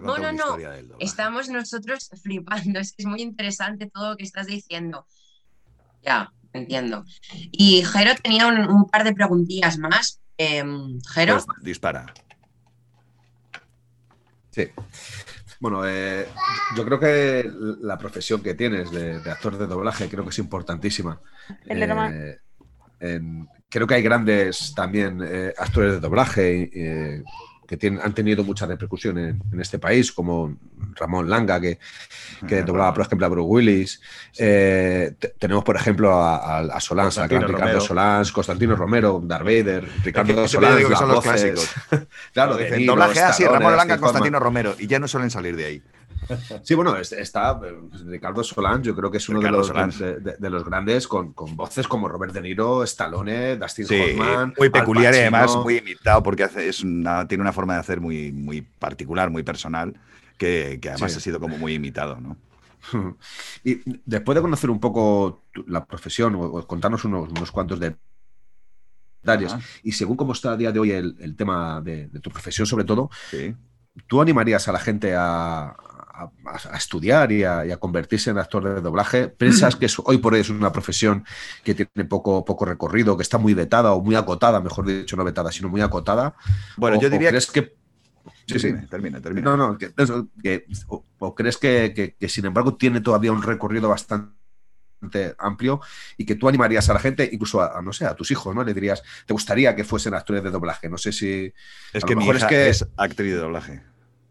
[SPEAKER 1] No, no, no. Estamos nosotros flipando. Es que es muy interesante todo lo que estás diciendo. Ya, entiendo. Y Jero tenía un par de preguntillas más, Jero. Pues
[SPEAKER 2] dispara.
[SPEAKER 4] Sí. Bueno, eh, yo creo que la profesión que tienes de, actor de doblaje creo que es importantísima. Eh, creo que hay grandes también eh, actores de doblaje que han tenido mucha repercusión en, este país, como Ramón Langa, que, que doblaba, por ejemplo, a Bruce Willis. Eh, tenemos, por ejemplo, a, a, Solans, a Ricardo Solans, Constantino Romero, Darth Vader, Ricardo Solans.
[SPEAKER 2] que son los clásicos. claro, dicen doblaje así, Ramón Langa, Constantino Romero, y ya no suelen salir de ahí.
[SPEAKER 4] Sí, bueno, está eh, Ricardo Solán, yo creo que es uno de los, de, los, grandes con, voces como Robert De Niro, Stallone, Dustin Hoffman.
[SPEAKER 2] Muy peculiar y además muy imitado porque hace, es tiene una forma de hacer muy, muy particular, muy personal, que, además ha sido como muy imitado, ¿no?
[SPEAKER 4] Y después de conocer un poco la profesión o, contarnos unos, unos cuantos detalles, y según cómo está a día de hoy el, tema de, tu profesión sobre todo, ¿tú animarías a la gente a, estudiar y a, convertirse en actor de doblaje? ¿Piensas que hoy por hoy es una profesión que tiene poco, poco recorrido, que está muy vetada o muy acotada, mejor dicho, no vetada, sino muy acotada?
[SPEAKER 2] Bueno, yo diría
[SPEAKER 4] que
[SPEAKER 2] Sí, sí, termina, termina.
[SPEAKER 4] No, no, o, crees que, sin embargo tiene todavía un recorrido bastante amplio y que tú animarías a la gente, incluso a, no sé, a tus hijos, ¿no? Le dirías, ¿te gustaría que fuesen actores de doblaje? No sé si.
[SPEAKER 2] Es que mi hija es, que... es actriz de doblaje.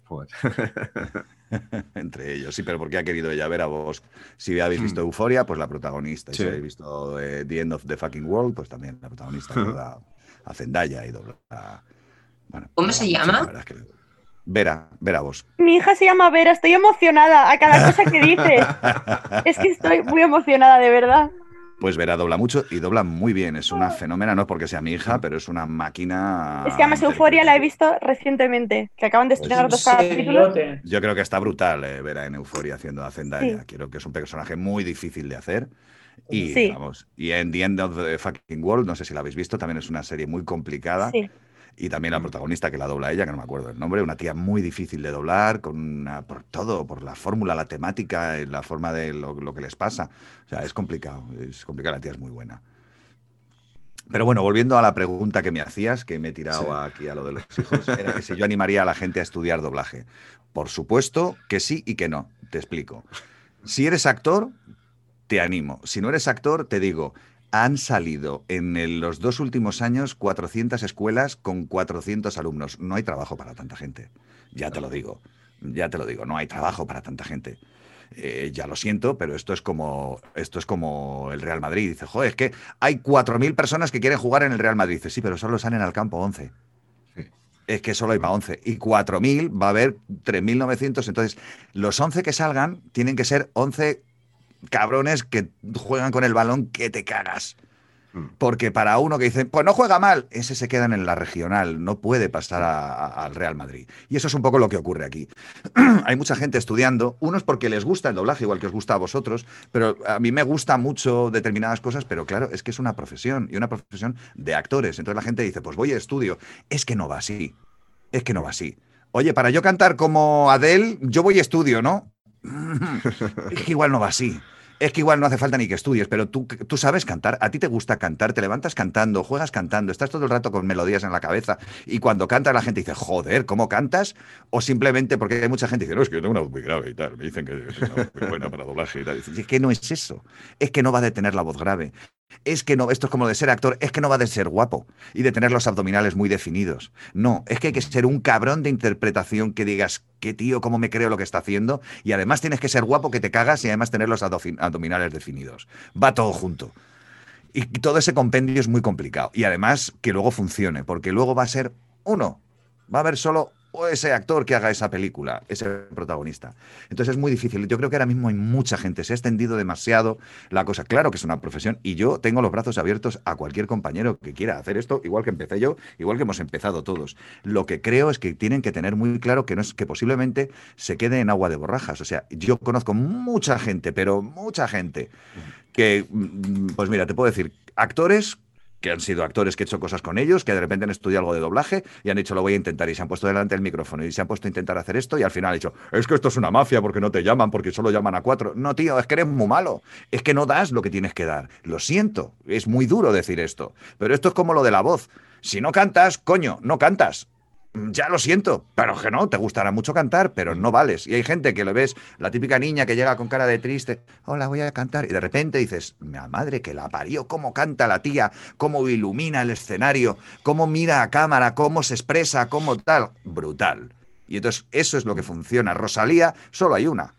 [SPEAKER 2] Entre ellos, sí, pero porque ha querido ella ver a vos. Si habéis visto hmm. Euforia, pues la protagonista. Y si habéis visto eh, The End of the Fucking World, pues también la protagonista a Zendaya y dobla.
[SPEAKER 1] Bueno, ¿Cómo se llama?
[SPEAKER 2] Vera, Vera vos.
[SPEAKER 3] Mi hija se llama Vera, estoy emocionada a cada cosa que dice. es que estoy muy emocionada, de verdad.
[SPEAKER 2] Pues Vera dobla mucho y dobla muy bien. Es una fenómena, no porque sea mi hija, pero es una máquina.
[SPEAKER 3] Es que además Euforia la he visto recientemente, que acaban de pues estrenar dos capítulos.
[SPEAKER 2] Yo creo que está brutal eh, Vera en Euforia haciendo a Zendaya. Creo que es un personaje muy difícil de hacer. Y, vamos, y en The End of the Fucking World, no sé si la habéis visto, también es una serie muy complicada. Sí y también la protagonista que la dobla ella, que no me acuerdo el nombre, una tía muy difícil de doblar, con por todo, por la fórmula, la temática, eh, la forma de lo, que les pasa. O sea, es complicado, es complicado, la tía es muy buena. Pero bueno, volviendo a la pregunta que me hacías, que me he tirado aquí a lo de los hijos, era que si yo animaría a la gente a estudiar doblaje. Por supuesto que sí y que no. Te explico. Si eres actor, te animo. Si no eres actor, te digo, han salido en los dos últimos años 400 escuelas con 400 alumnos. No hay trabajo para tanta gente. Ya te lo digo. Ya te lo digo. No hay trabajo para tanta gente. Eh, ya lo siento, pero esto es como esto es como el Real Madrid. Dice, joder, es que hay 4.000 personas que quieren jugar en el Real Madrid. Dice, sí, pero solo salen al campo 11. Es que solo hay para 11. Y 4.000 va a haber 3.900. Entonces, los 11 que salgan tienen que ser 11 cabrones que juegan con el balón que te cagas. Mm. Porque para uno que dice, pues no juega mal, ese se queda en la regional, no puede pasar al Real Madrid. Y eso es un poco lo que ocurre aquí. Hay mucha gente estudiando, unos porque les gusta el doblaje, igual que os gusta a vosotros, pero a mí me gusta mucho determinadas cosas, pero claro, es que es una profesión y una profesión de actores. Entonces la gente dice, pues voy a estudio. Es que no va así. Es que no va así. Oye, para yo cantar como Adele, yo voy a estudio, ¿no? es que igual no va así. Es que igual no hace falta ni que estudies, pero tú, tú sabes cantar, a ti te gusta cantar, te levantas cantando, juegas cantando, estás todo el rato con melodías en la cabeza y cuando cantas la gente dice, joder, ¿cómo cantas? O simplemente porque hay mucha gente que dice, no, es que yo tengo una voz muy grave y tal, me dicen que es muy buena para doblaje y tal. es que no es eso, es que no va a tener la voz grave, es que no, esto es como de ser actor, es que no va de ser guapo y de tener los abdominales muy definidos. No, es que hay que ser un cabrón de interpretación que digas, qué tío, cómo me creo lo que está haciendo. Y además tienes que ser guapo que te cagas y además tener los abdominales definidos. Va todo junto. Y todo ese compendio es muy complicado. Y además que luego funcione, porque luego va a ser uno. Va a haber solo o ese actor que haga esa película, ese protagonista. Entonces es muy difícil. Yo creo que ahora mismo hay mucha gente, se ha extendido demasiado la cosa. Claro que es una profesión y yo tengo los brazos abiertos a cualquier compañero que quiera hacer esto, igual que empecé yo, igual que hemos empezado todos. Lo que creo es que tienen que tener muy claro que no es que posiblemente se quede en agua de borrajas. O sea, yo conozco mucha gente, pero mucha gente que, mm, pues mira, te puedo decir, actores que han sido actores que he hecho cosas con ellos, que de repente han estudiado algo de doblaje y han dicho lo voy a intentar y se han puesto delante del micrófono y se han puesto a intentar hacer esto y al final han dicho, es que esto es una mafia porque no te llaman, porque solo llaman a cuatro. No, tío, es que eres muy malo, es que no das lo que tienes que dar. Lo siento, es muy duro decir esto, pero esto es como lo de la voz. Si no cantas, coño, no cantas. Ya lo siento, pero que no, te gustará mucho cantar, pero no vales. Y hay gente que lo ves, la típica niña que llega con cara de triste, hola, voy a cantar, y de repente dices, madre que la parió, cómo canta la tía, cómo ilumina el escenario, cómo mira a cámara, cómo se expresa, cómo tal, brutal. Y entonces eso es lo que funciona. Rosalía, solo hay una.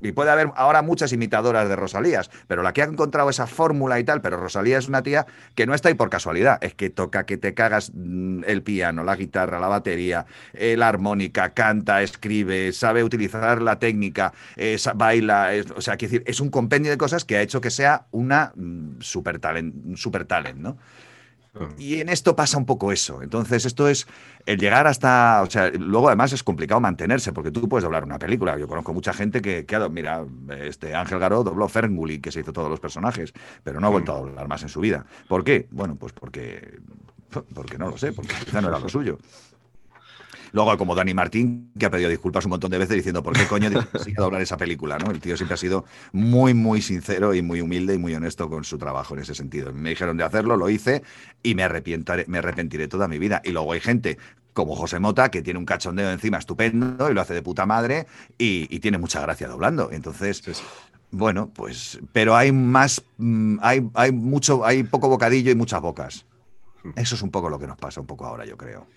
[SPEAKER 2] Y puede haber ahora muchas imitadoras de Rosalías, pero la que ha encontrado esa fórmula y tal, pero Rosalía es una tía que no está ahí por casualidad, es que toca que te cagas mm, el piano, la guitarra, la batería, eh, la armónica, canta, escribe, sabe utilizar la técnica, eh, baila, o sea, quiero decir, es un compendio de cosas que ha hecho que sea una mm, super talent, super talent, ¿no? Y en esto pasa un poco eso. Entonces, esto es el llegar hasta. O sea, luego además es complicado mantenerse, porque tú puedes doblar una película. Yo conozco mucha gente que, que mira, este Ángel Garó dobló Ferngully, que se hizo todos los personajes, pero no ha vuelto a doblar más en su vida. ¿Por qué? Bueno, pues porque. Porque no lo sé, porque quizá no era lo suyo. Luego, como Dani Martín, que ha pedido disculpas un montón de veces diciendo por qué coño a doblar esa película, ¿no? El tío siempre ha sido muy, muy sincero y muy humilde y muy honesto con su trabajo en ese sentido. Me dijeron de hacerlo, lo hice y me, me arrepentiré toda mi vida. Y luego hay gente como José Mota, que tiene un cachondeo encima estupendo y lo hace de puta madre y, tiene mucha gracia doblando. Entonces, bueno, pues, pero hay más, mm, hay, hay mucho, hay poco bocadillo y muchas bocas. Hmm. Eso es un poco lo que nos pasa un poco ahora, yo creo.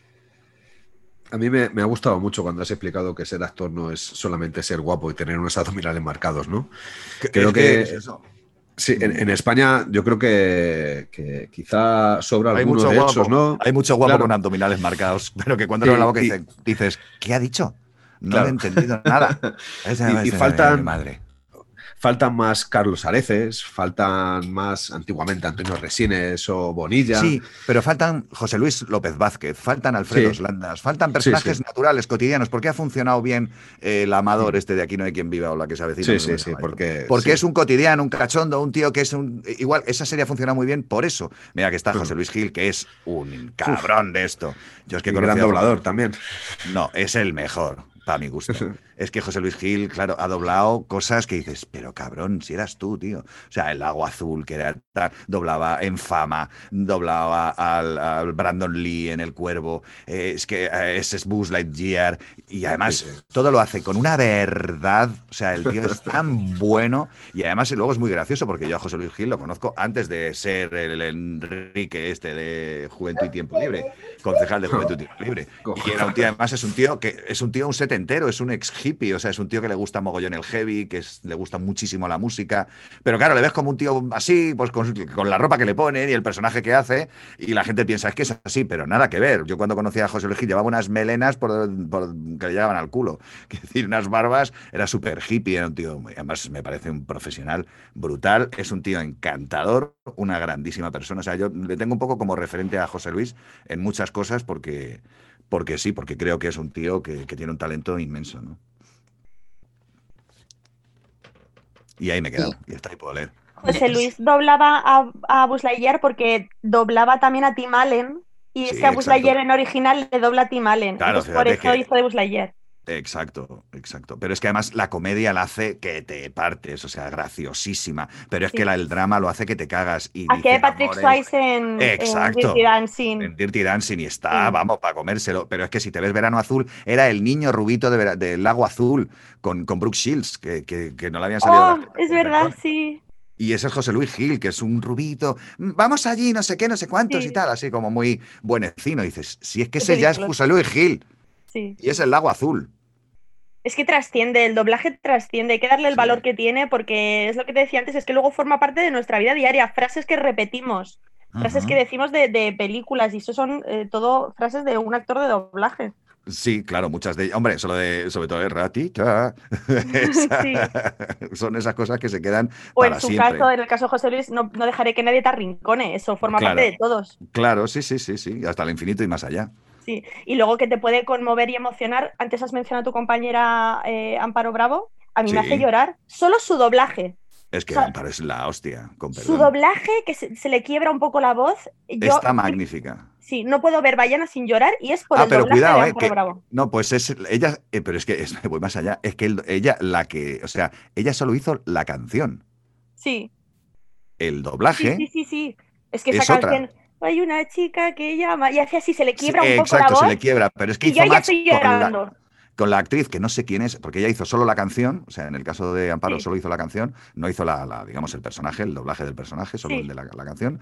[SPEAKER 4] A mí me, ha gustado mucho cuando has explicado que ser actor no es solamente ser guapo y tener unos abdominales marcados, ¿no? Creo que, eso. Sí, en, España yo creo que, quizá sobra
[SPEAKER 2] hay
[SPEAKER 4] algunos
[SPEAKER 2] mucho ¿no? Hay mucho guapo con abdominales marcados, pero que cuando la boca dices, ¿qué ha dicho? No he entendido nada.
[SPEAKER 4] y, y faltan, madre faltan más Carlos Areces, faltan más antiguamente Antonio Resines o Bonilla.
[SPEAKER 2] Sí, pero faltan José Luis López Vázquez, faltan Alfredo Landas, faltan personajes naturales, cotidianos. ¿Por qué ha funcionado bien eh, el amador este de aquí no hay quien viva o la que se avecina?
[SPEAKER 4] Sí, sí, sí, porque,
[SPEAKER 2] porque es un cotidiano, un cachondo, un tío que es un... Igual, esa serie ha funcionado muy bien por eso. Mira que está José Luis Gil, que es un cabrón de esto.
[SPEAKER 4] Yo es que gran doblador también.
[SPEAKER 2] No, es el mejor para mi gusto. es que José Luis Gil, claro, ha doblado cosas que dices, pero cabrón, si eras tú, tío. O sea, el Agua Azul, que era doblaba en Fama, doblaba al, Brandon Lee en El Cuervo, eh, es que eh, ese es Buzz Lightyear, y además todo lo hace con una verdad, o sea, el tío es tan bueno, y además luego es muy gracioso, porque yo a José Luis Gil lo conozco antes de ser el Enrique este de Juventud y Tiempo Libre, concejal de Juventud y Tiempo Libre. Y era un tío, además es un tío que es un tío, un set entero, es un ex o sea, es un tío que le gusta mogollón el heavy, que le gusta muchísimo la música, pero claro, le ves como un tío así, pues con, la ropa que le ponen y el personaje que hace, y la gente piensa, es que es así, pero nada que ver. Yo cuando conocí a José Luis Gil llevaba unas melenas por, que le llegaban al culo, es decir, unas barbas, era súper hippie, era un tío, además me parece un profesional brutal, es un tío encantador, una grandísima persona, o sea, yo le tengo un poco como referente a José Luis en muchas cosas porque porque sí, porque creo que es un tío que, tiene un talento inmenso, ¿no? Y ahí me he quedado, y está ahí puedo leer.
[SPEAKER 3] José Luis doblaba a, a Buzz Lightyear porque doblaba también a Tim Allen, y es que a Buzz Lightyear en original le dobla a Tim Allen. Claro, por eso hizo de Buzz Lightyear.
[SPEAKER 2] Exacto, exacto. Pero es que además la comedia la hace que te partes, o sea, graciosísima. Pero es que la, el drama lo hace que te cagas. Y
[SPEAKER 3] Aquí hay Patrick Swayze en, Dirty Dancing.
[SPEAKER 2] En Dirty Dancing y está, vamos, para comérselo. Pero es que si te ves Verano Azul, era el niño rubito del Lago Azul con, con Brooke Shields, que, que, no le habían salido.
[SPEAKER 3] Oh, es verdad, sí.
[SPEAKER 2] Y ese es José Luis Gil, que es un rubito. Vamos allí, no sé qué, no sé cuántos y tal, así como muy buenecino. Y dices, si es que ese ya es José Luis Gil. Y es el lago azul.
[SPEAKER 3] Es que trasciende, el doblaje trasciende, hay que darle el valor que tiene porque es lo que te decía antes, es que luego forma parte de nuestra vida diaria, frases que repetimos, frases que decimos de, películas y eso son eh, todo frases de un actor de doblaje.
[SPEAKER 2] Sí, claro, muchas de ellas. Hombre, solo de, sobre todo de ratita. Son esas cosas que se quedan.
[SPEAKER 3] O en su caso, en el caso de José Luis, no, dejaré que nadie te arrincone. Eso forma parte de todos.
[SPEAKER 2] Claro, sí, sí, sí, sí. Hasta el infinito y más allá.
[SPEAKER 3] Sí, y luego que te puede conmover y emocionar. Antes has mencionado a tu compañera eh, Amparo Bravo. A mí me hace llorar solo su doblaje.
[SPEAKER 2] Es que Amparo es la hostia, con
[SPEAKER 3] Su doblaje, que se, le quiebra un poco la voz.
[SPEAKER 2] Está magnífica.
[SPEAKER 3] Sí, no puedo ver Bayana sin llorar y es por ah, el pero doblaje cuidado, de eh, Bravo.
[SPEAKER 2] No, pues es ella, eh, pero es que voy más allá. Es que ella, la que, o sea, ella solo hizo la canción.
[SPEAKER 3] Sí.
[SPEAKER 2] El doblaje.
[SPEAKER 3] Sí, sí, sí. Es que esa canción hay una chica que llama y hace así, se le quiebra un poco
[SPEAKER 2] exacto,
[SPEAKER 3] la voz.
[SPEAKER 2] se le quiebra, pero es que hizo match con la, actriz que no sé quién es, porque ella hizo solo la canción, o sea, en el caso de Amparo solo hizo la canción, no hizo la, digamos, el personaje, el doblaje del personaje, solo el de la, canción.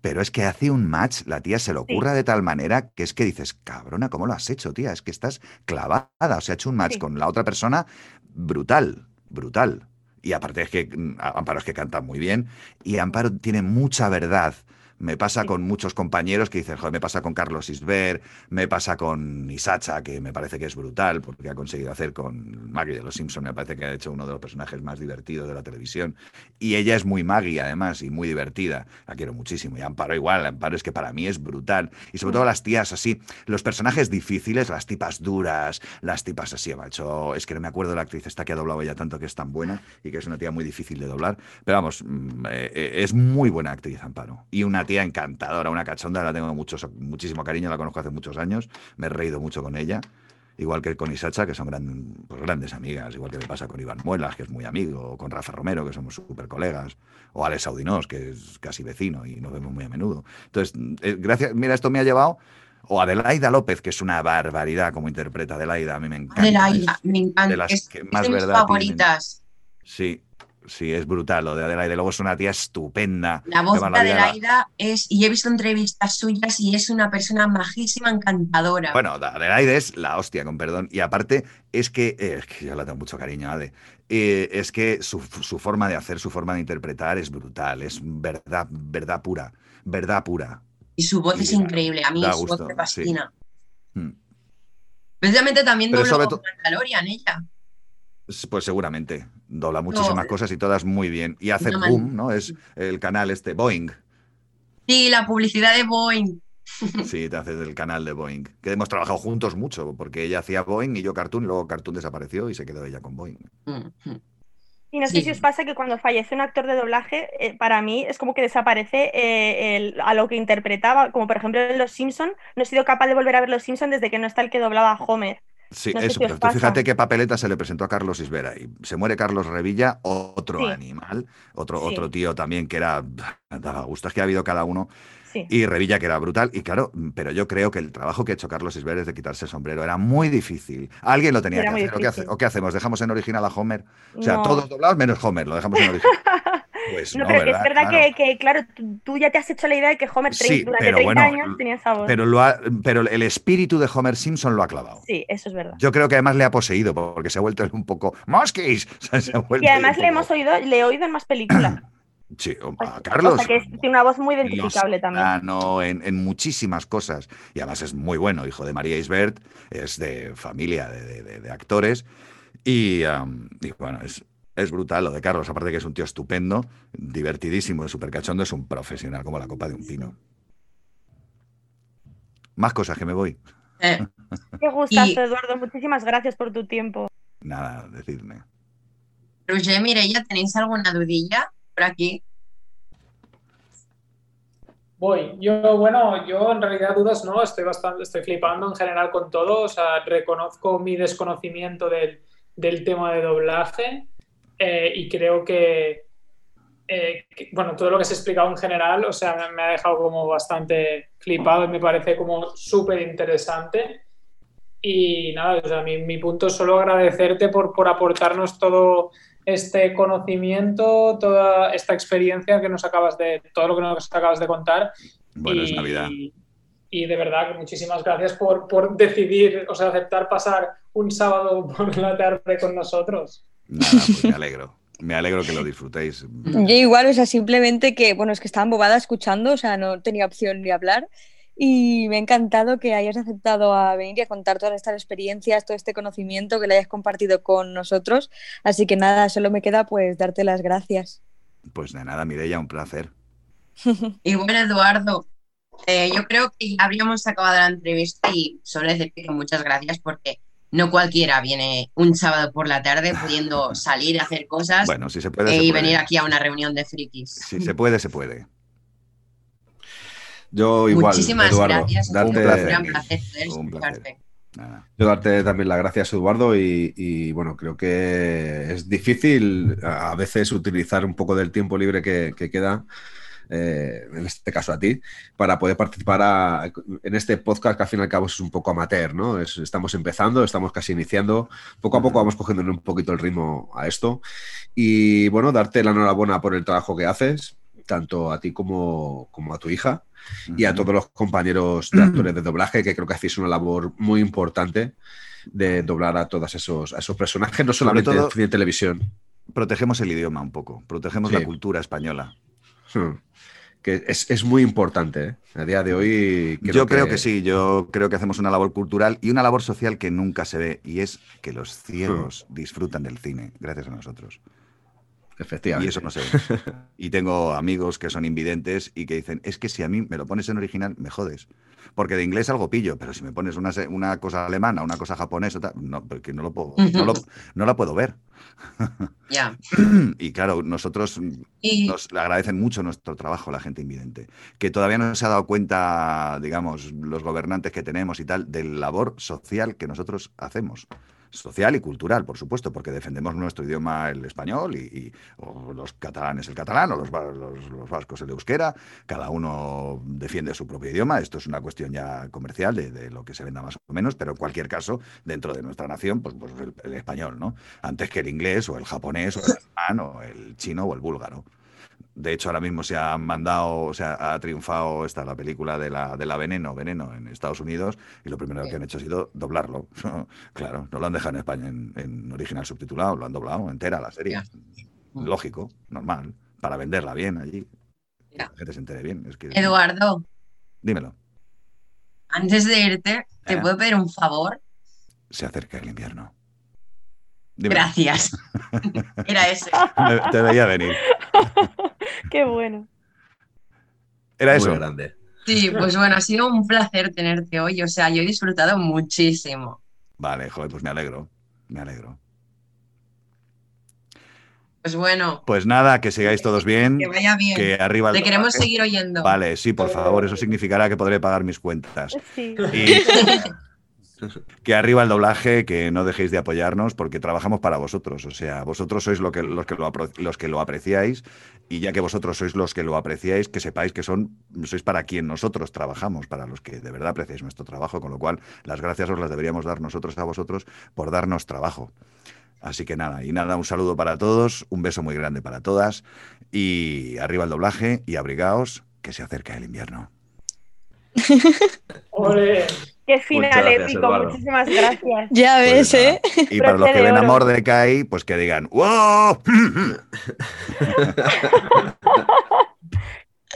[SPEAKER 2] Pero es que hace un match, la tía se lo ocurra de tal manera que es que dices, cabrona, ¿cómo lo has hecho, tía? Es que estás clavada. O sea, ha hecho un match con la otra persona brutal brutal. Y aparte es que mm, Amparo es que canta muy bien y Amparo tiene mucha verdad me pasa con muchos compañeros que dicen, joder, me pasa con Carlos Isber, me pasa con Isacha, que me parece que es brutal, porque ha conseguido hacer con Maggie de los Simpsons, me parece que ha hecho uno de los personajes más divertidos de la televisión. Y ella es muy Maggie, además, y muy divertida. La quiero muchísimo. Y Amparo igual, Amparo es que para mí es brutal. Y sobre todo las tías así, los personajes difíciles, las tipas duras, las tipas así, macho. Es que no me acuerdo de la actriz esta que ha doblado ya tanto que es tan buena y que es una tía muy difícil de doblar. Pero vamos, mm, eh, eh, es muy buena actriz, Amparo. Y una tía encantadora, una cachonda, la tengo mucho, muchísimo cariño, la conozco hace muchos años, me he reído mucho con ella. Igual que con Isacha, que son pues, grandes amigas, igual que me pasa con Iván Muelas, que es muy amigo, o con Rafa Romero, que somos súper colegas, o Alex Audinós, que es casi vecino y nos vemos muy a menudo. Entonces, eh, gracias, mira, esto me ha llevado o Adelaida López, que es una barbaridad como interpreta Adelaida, a mí me encanta.
[SPEAKER 1] Adelaida, me encanta.
[SPEAKER 2] De las
[SPEAKER 1] es,
[SPEAKER 2] que más
[SPEAKER 1] de mis favoritas.
[SPEAKER 2] Sí, sí, es brutal lo de Adelaida. Luego es una tía estupenda.
[SPEAKER 1] La voz de Adelaida es, y he visto entrevistas suyas y es una persona majísima, encantadora.
[SPEAKER 2] Bueno, Adelaide es la hostia, con perdón. Y aparte, es que, eh, es que yo la tengo mucho cariño, Ade. Eh, es que su, su forma de hacer, su forma de interpretar es brutal. Es verdad, verdad pura. Verdad pura.
[SPEAKER 1] y su voz
[SPEAKER 2] y
[SPEAKER 1] es increíble, a mí su
[SPEAKER 2] gusto,
[SPEAKER 1] voz me fascina.
[SPEAKER 2] Mm.
[SPEAKER 1] Precisamente también dobló
[SPEAKER 2] to-
[SPEAKER 1] Mandalorian ella.
[SPEAKER 2] Pues seguramente. Dobla muchísimas cosas y todas muy bien. Y hace
[SPEAKER 1] No,
[SPEAKER 2] boom, ¿no? Es el canal este, Boeing.
[SPEAKER 1] Sí, la publicidad de Boeing.
[SPEAKER 2] Sí, te hace del canal de Boeing. Que hemos trabajado juntos mucho, porque ella hacía Boeing y yo Cartoon, luego Cartoon desapareció y se quedó ella con Boeing.
[SPEAKER 3] Y no sé
[SPEAKER 1] Sí.
[SPEAKER 3] si os pasa que cuando fallece un actor de doblaje, eh, para mí es como que desaparece eh, el- a lo que interpretaba, como por ejemplo en Los Simpson, no he sido capaz de volver a ver Los Simpson desde que no está el que doblaba a Homer.
[SPEAKER 2] Sí,
[SPEAKER 3] No sé
[SPEAKER 2] eso, pero tú fíjate qué papeleta se le presentó a Carlos Isbera. Y se muere Carlos Revilla, otro
[SPEAKER 3] Sí.
[SPEAKER 2] animal, otro,
[SPEAKER 3] Sí.
[SPEAKER 2] otro tío también que era. daba gusto, es que ha habido cada uno.
[SPEAKER 3] Sí.
[SPEAKER 2] Y Revilla, que era brutal. Y claro, pero yo creo que el trabajo que ha hecho Carlos Isbera es de quitarse el sombrero. Era muy difícil. Alguien lo tenía
[SPEAKER 3] Era
[SPEAKER 2] que hacer. ¿O qué, hace-
[SPEAKER 3] difícil.
[SPEAKER 2] o qué hacemos? ¿Dejamos en original a Homer? O sea,
[SPEAKER 3] No.
[SPEAKER 2] todos doblados menos Homer, lo dejamos en original. Pues
[SPEAKER 3] No,
[SPEAKER 2] no,
[SPEAKER 3] pero es verdad
[SPEAKER 2] Claro.
[SPEAKER 3] que, que, claro, tú, ya te has hecho la idea de que Homer
[SPEAKER 2] Sí,
[SPEAKER 3] durante
[SPEAKER 2] pero
[SPEAKER 3] 30
[SPEAKER 2] bueno,
[SPEAKER 3] años tenía esa voz.
[SPEAKER 2] Pero, lo ha- pero el espíritu de Homer Simpson lo ha clavado.
[SPEAKER 3] Sí, eso es verdad.
[SPEAKER 2] Yo creo que además le ha poseído, porque se ha vuelto un poco. ¡Mosquis! O sea,
[SPEAKER 3] Y además le
[SPEAKER 2] poco-
[SPEAKER 3] hemos oído, le he oído en más películas.
[SPEAKER 2] Sí, a
[SPEAKER 3] Pues,
[SPEAKER 2] Carlos.
[SPEAKER 3] O sea que es- tiene una voz muy identificable
[SPEAKER 2] Los
[SPEAKER 3] también.
[SPEAKER 2] Soprano, en, en muchísimas cosas. Y además es muy bueno, hijo de María Isbert, es de familia de, de- de- actores. Y, am, y bueno, es, es brutal lo de Carlos, aparte que es un tío estupendo, divertidísimo, súper cachondo, es un profesional como la copa de un pino. Más cosas que me voy.
[SPEAKER 1] Eh,
[SPEAKER 3] Qué gustazo,
[SPEAKER 1] y-
[SPEAKER 3] Eduardo. Muchísimas gracias por tu tiempo.
[SPEAKER 2] Nada, decidme.
[SPEAKER 1] Roger, Mireia, ¿tenéis alguna dudilla por aquí?
[SPEAKER 5] Voy. Yo, bueno, yo en realidad dudas no, estoy bastante, estoy flipando en general con todo, o sea, reconozco mi desconocimiento del, del tema de doblaje eh, y creo que, eh, que, bueno, todo lo que se ha explicado en general, o sea, me, me ha dejado como bastante flipado y me parece como súper interesante. Y nada, o sea, mi, mi punto es solo agradecerte por, por aportarnos todo este conocimiento, toda esta experiencia que nos acabas de, todo lo que nos acabas de contar.
[SPEAKER 2] Bueno,
[SPEAKER 5] y,
[SPEAKER 2] es Navidad.
[SPEAKER 5] Y de verdad, muchísimas gracias por, por decidir, o sea, aceptar pasar un sábado por la tarde con nosotros.
[SPEAKER 2] Nada, pues me alegro. Me alegro que lo disfrutéis.
[SPEAKER 6] Yo igual, o sea, simplemente que, bueno, es que estaba embobada escuchando, o sea, no tenía opción ni hablar. Y me ha encantado que hayas aceptado a venir y a contar todas estas experiencias, todo este conocimiento, que lo hayas compartido con nosotros. Así que nada, solo me queda pues darte las gracias.
[SPEAKER 2] Pues de nada, Mireia, un placer.
[SPEAKER 1] Y bueno, Eduardo, eh, yo creo que ya habríamos acabado la entrevista y solo decirte que muchas gracias porque no cualquiera viene un sábado por la tarde pudiendo salir a hacer cosas
[SPEAKER 2] Bueno, si se puede, se
[SPEAKER 1] y
[SPEAKER 2] puede.
[SPEAKER 1] venir aquí a una reunión de frikis.
[SPEAKER 2] Si se puede, se puede.
[SPEAKER 4] Yo igual,
[SPEAKER 1] Muchísimas
[SPEAKER 4] Eduardo,
[SPEAKER 1] gracias.
[SPEAKER 4] darte-
[SPEAKER 1] un gran placer poder
[SPEAKER 2] Un placer.
[SPEAKER 1] escucharte.
[SPEAKER 2] Nada.
[SPEAKER 4] Yo darte también las gracias, Eduardo, y, y, bueno, creo que es difícil a veces utilizar un poco del tiempo libre que, que queda, eh, en este caso a ti, para poder participar a- en este podcast que al fin y al cabo es un poco amateur, ¿no? Es- estamos empezando, estamos casi iniciando, poco a poco vamos cogiendo un poquito el ritmo a esto y bueno, darte la enhorabuena por el trabajo que haces. tanto a ti como, a tu hija y a todos los compañeros de actores de doblaje, que creo que hacéis una labor muy importante de doblar a todos esos, esos personajes, no solamente y televisión.
[SPEAKER 2] Protegemos el idioma un poco, protegemos la cultura española.
[SPEAKER 4] Hmm. Que es, muy importante ¿eh? a día de hoy.
[SPEAKER 2] yo creo que... sí, yo creo que hacemos una labor cultural y una labor social que nunca se ve, y es que los ciegos hmm. disfrutan del cine, gracias a nosotros.
[SPEAKER 4] Efectivamente.
[SPEAKER 2] Y eso no sé. Y tengo amigos que son invidentes y que dicen, es que si a mí me lo pones en original, me jodes. Porque de inglés algo pillo, pero si me pones una, una cosa alemana, una cosa japonesa, no, porque no lo puedo, no, la puedo ver.
[SPEAKER 1] Ya.
[SPEAKER 2] Y claro, nosotros nos agradecen mucho nuestro trabajo, la gente invidente, que todavía no se ha dado cuenta, digamos, los gobernantes que tenemos y tal, del labor social que nosotros hacemos social y cultural, por supuesto, porque defendemos nuestro idioma, el español, y, los catalanes el catalán, o los, los, vascos el euskera, cada uno defiende su propio idioma, esto es una cuestión ya comercial de, lo que se venda más o menos, pero en cualquier caso, dentro de nuestra nación, pues, pues el, el, español, ¿no? Antes que el inglés, o el japonés, o el alemán, o el chino, o el búlgaro. De hecho, ahora mismo se ha mandado, o sea, ha triunfado esta la película de la, de la Veneno, Veneno en Estados Unidos, y lo primero que han hecho ha sido doblarlo. claro, no lo han dejado en España en, original subtitulado, lo han doblado entera la serie. Mm. Lógico, normal, para venderla bien allí. La gente se entere bien.
[SPEAKER 1] Eduardo.
[SPEAKER 2] Dímelo.
[SPEAKER 1] Antes de irte, ¿te ¿Eh? puedo pedir un favor?
[SPEAKER 2] Se acerca el invierno.
[SPEAKER 1] Gracias. Era ese.
[SPEAKER 2] Te veía venir.
[SPEAKER 3] Qué bueno.
[SPEAKER 2] Era eso.
[SPEAKER 4] grande.
[SPEAKER 1] Sí, pues bueno, ha sido un placer tenerte hoy. O sea, yo he disfrutado muchísimo.
[SPEAKER 2] Vale, joder, pues me alegro. Me alegro.
[SPEAKER 1] Pues bueno.
[SPEAKER 2] Pues nada, que sigáis todos bien.
[SPEAKER 1] Que vaya bien.
[SPEAKER 2] Que arriba
[SPEAKER 1] Te queremos seguir oyendo.
[SPEAKER 2] Vale, sí, por favor. Eso significará que podré pagar mis cuentas.
[SPEAKER 3] Sí.
[SPEAKER 2] que arriba el doblaje, que no dejéis de apoyarnos porque trabajamos para vosotros. O sea, vosotros sois lo que, los, que lo, los que lo apreciáis y ya que vosotros sois los que lo apreciáis, que sepáis que son, sois para quien nosotros trabajamos, para los que de verdad apreciáis nuestro trabajo, con lo cual las gracias os las deberíamos dar nosotros a vosotros por darnos trabajo. Así que nada, y nada, un saludo para todos, un beso muy grande para todas y arriba el doblaje y abrigaos que se acerca el invierno.
[SPEAKER 3] Qué final épico, muchísimas gracias.
[SPEAKER 6] Ya ves, ¿eh?
[SPEAKER 2] Y para los que ven amor de Kai, pues que digan ¡Wow!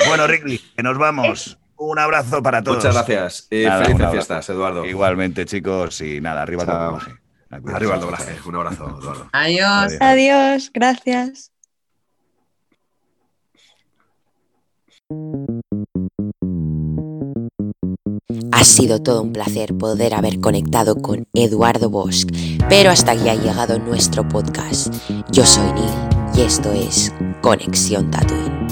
[SPEAKER 2] bueno, Ricky, que nos vamos. Un abrazo para todos.
[SPEAKER 4] Muchas gracias. Y felices fiestas, Eduardo.
[SPEAKER 2] Igualmente, chicos, y nada, arriba el doblaje.
[SPEAKER 4] Arriba el doblaje. Un abrazo, Eduardo.
[SPEAKER 1] Adiós.
[SPEAKER 6] Adiós, gracias.
[SPEAKER 1] Ha sido todo un placer poder haber conectado con Eduardo Bosch, pero hasta aquí ha llegado nuestro podcast. Yo soy Neil y esto es Conexión Tatooine.